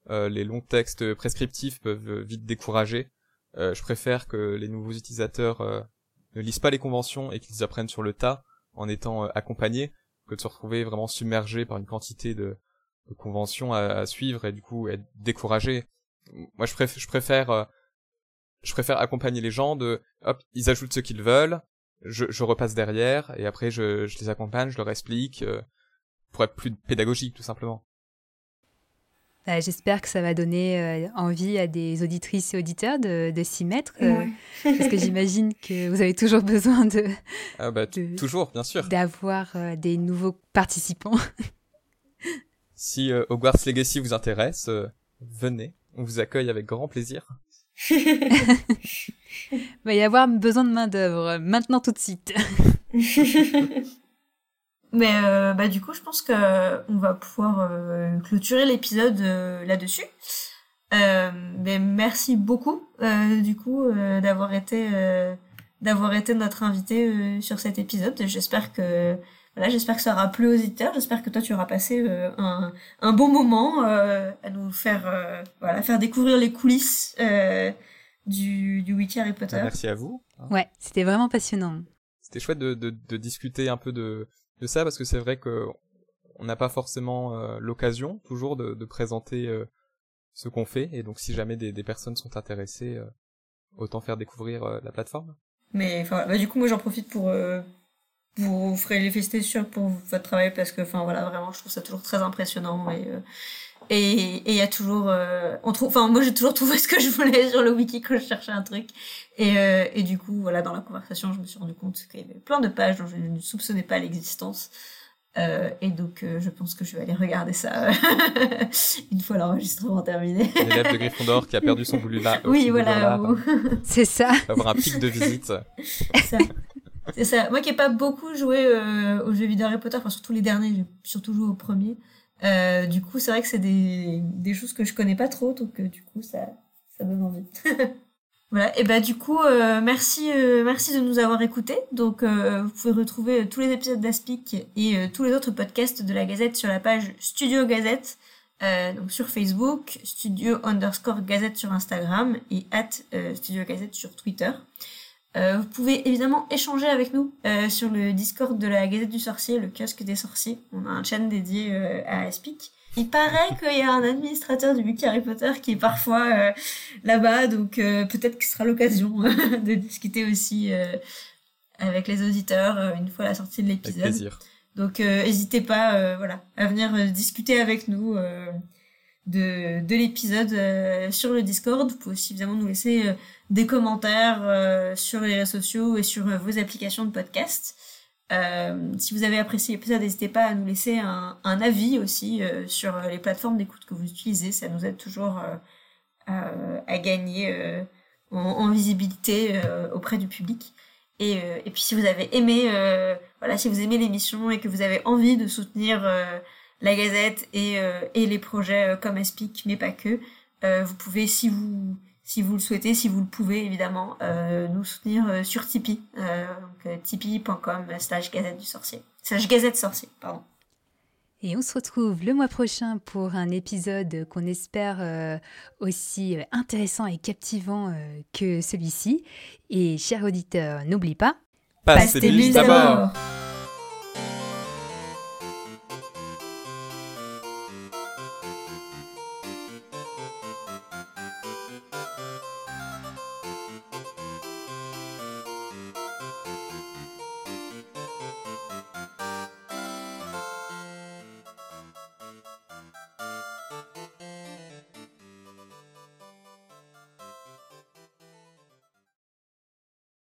[SPEAKER 3] les longs textes prescriptifs peuvent vite décourager. je préfère que les nouveaux utilisateurs ne lisent pas les conventions et qu'ils apprennent sur le tas en étant accompagnés que de se retrouver vraiment submergés par une quantité de conventions à, à, suivre et du coup être découragés moi je préfère je préfère euh, je préfère accompagner les gens de hop ils ajoutent ce qu'ils veulent je, je repasse derrière et après je, je les accompagne je leur explique euh, pour être plus pédagogique tout simplement.
[SPEAKER 1] Bah, J'espère que ça va donner euh, envie à des auditrices et auditeurs de, de s'y mettre, parce que j'imagine que vous avez toujours besoin de,
[SPEAKER 3] ah bah, toujours, bien sûr,
[SPEAKER 1] d'avoir des nouveaux participants.
[SPEAKER 3] si Hogwarts Legacy vous intéresse, venez. On vous accueille avec grand plaisir.
[SPEAKER 1] Il va y avoir besoin de main d'œuvre maintenant tout de suite.
[SPEAKER 2] Mais euh, bah du coup, je pense que on va pouvoir euh, clôturer l'épisode euh, là-dessus. mais merci beaucoup du coup d'avoir été d'avoir été notre invité sur cet épisode. J'espère que voilà, j'espère que ça aura plu aux auditeurs. J'espère que toi, tu auras passé euh, un, un bon moment euh, à nous faire, euh, voilà, faire découvrir les coulisses du, du Wiki Harry Potter.
[SPEAKER 3] Bah, merci à vous.
[SPEAKER 1] Hein. Ouais, c'était vraiment passionnant.
[SPEAKER 3] C'était chouette de, de, de, discuter un peu de, de ça parce que c'est vrai que on n'a pas forcément l'occasion toujours de, de présenter ce qu'on fait et donc si jamais des, des personnes sont intéressées, autant faire découvrir la plateforme.
[SPEAKER 2] Mais enfin, bah, du coup, moi, j'en profite pour vous ferez les féliciter sur pour votre travail parce que enfin voilà vraiment je trouve ça toujours très impressionnant et euh, et il y a toujours euh, on trouve enfin moi j'ai toujours trouvé ce que je voulais sur le wiki quand je cherchais un truc et euh, et du coup voilà dans la conversation je me suis rendu compte qu'il y avait plein de pages dont je ne soupçonnais pas l'existence euh, et donc je pense que je vais aller regarder ça une fois l'enregistrement terminé.
[SPEAKER 3] L'élève de Gryffondor qui a perdu son boulot là.
[SPEAKER 1] Oui voilà. C'est ça.
[SPEAKER 3] avoir un pic de visite.
[SPEAKER 2] ça. C'est ça. Moi qui n'ai pas beaucoup joué euh, aux jeux vidéo Harry Potter, enfin surtout les derniers, j'ai surtout joué au premier. Euh, du coup, c'est vrai que c'est des, des choses que je connais pas trop, donc euh, du coup, ça, ça donne voilà. Et bah du coup, euh, merci, euh, merci de nous avoir écoutés. Donc, vous pouvez retrouver tous les épisodes d'Aspic et tous les autres podcasts de la Gazette sur la page Studio Gazette donc sur Facebook, Studio underscore Gazette sur Instagram et at Studio Gazette sur Twitter. Vous pouvez évidemment échanger avec nous sur le Discord de la Gazette du Sorcier, le kiosque des sorciers. On a un channel dédié à Speak. Il paraît qu'il y a un administrateur du wiki Harry Potter qui est parfois là-bas, donc peut-être que ce sera l'occasion de discuter aussi avec les auditeurs euh, une fois la sortie de l'épisode. Donc euh, n'hésitez pas euh, voilà, à venir discuter avec nous de, de l'épisode sur le Discord. Vous pouvez aussi évidemment nous laisser des commentaires sur les réseaux sociaux et sur vos applications de podcast. si vous avez apprécié l'épisode, n'hésitez pas à nous laisser un, un avis aussi sur les plateformes d'écoute que vous utilisez. Ça nous aide toujours à gagner en, en, visibilité auprès du public. Euh, et, puis si vous avez aimé, euh, voilà, si vous aimez l'émission et que vous avez envie de soutenir euh, la Gazette et, et les projets comme Aspic, mais pas que, vous pouvez, si vous si vous le souhaitez, si vous le pouvez évidemment, nous soutenir sur Tipeee, donc tipeee.com slash gazette du sorcier, slash gazette sorcier, pardon.
[SPEAKER 1] Et on se retrouve le mois prochain pour un épisode qu'on espère aussi intéressant et captivant que celui-ci. Et chers auditeurs, n'oublie pas,
[SPEAKER 3] passez, passez d'abord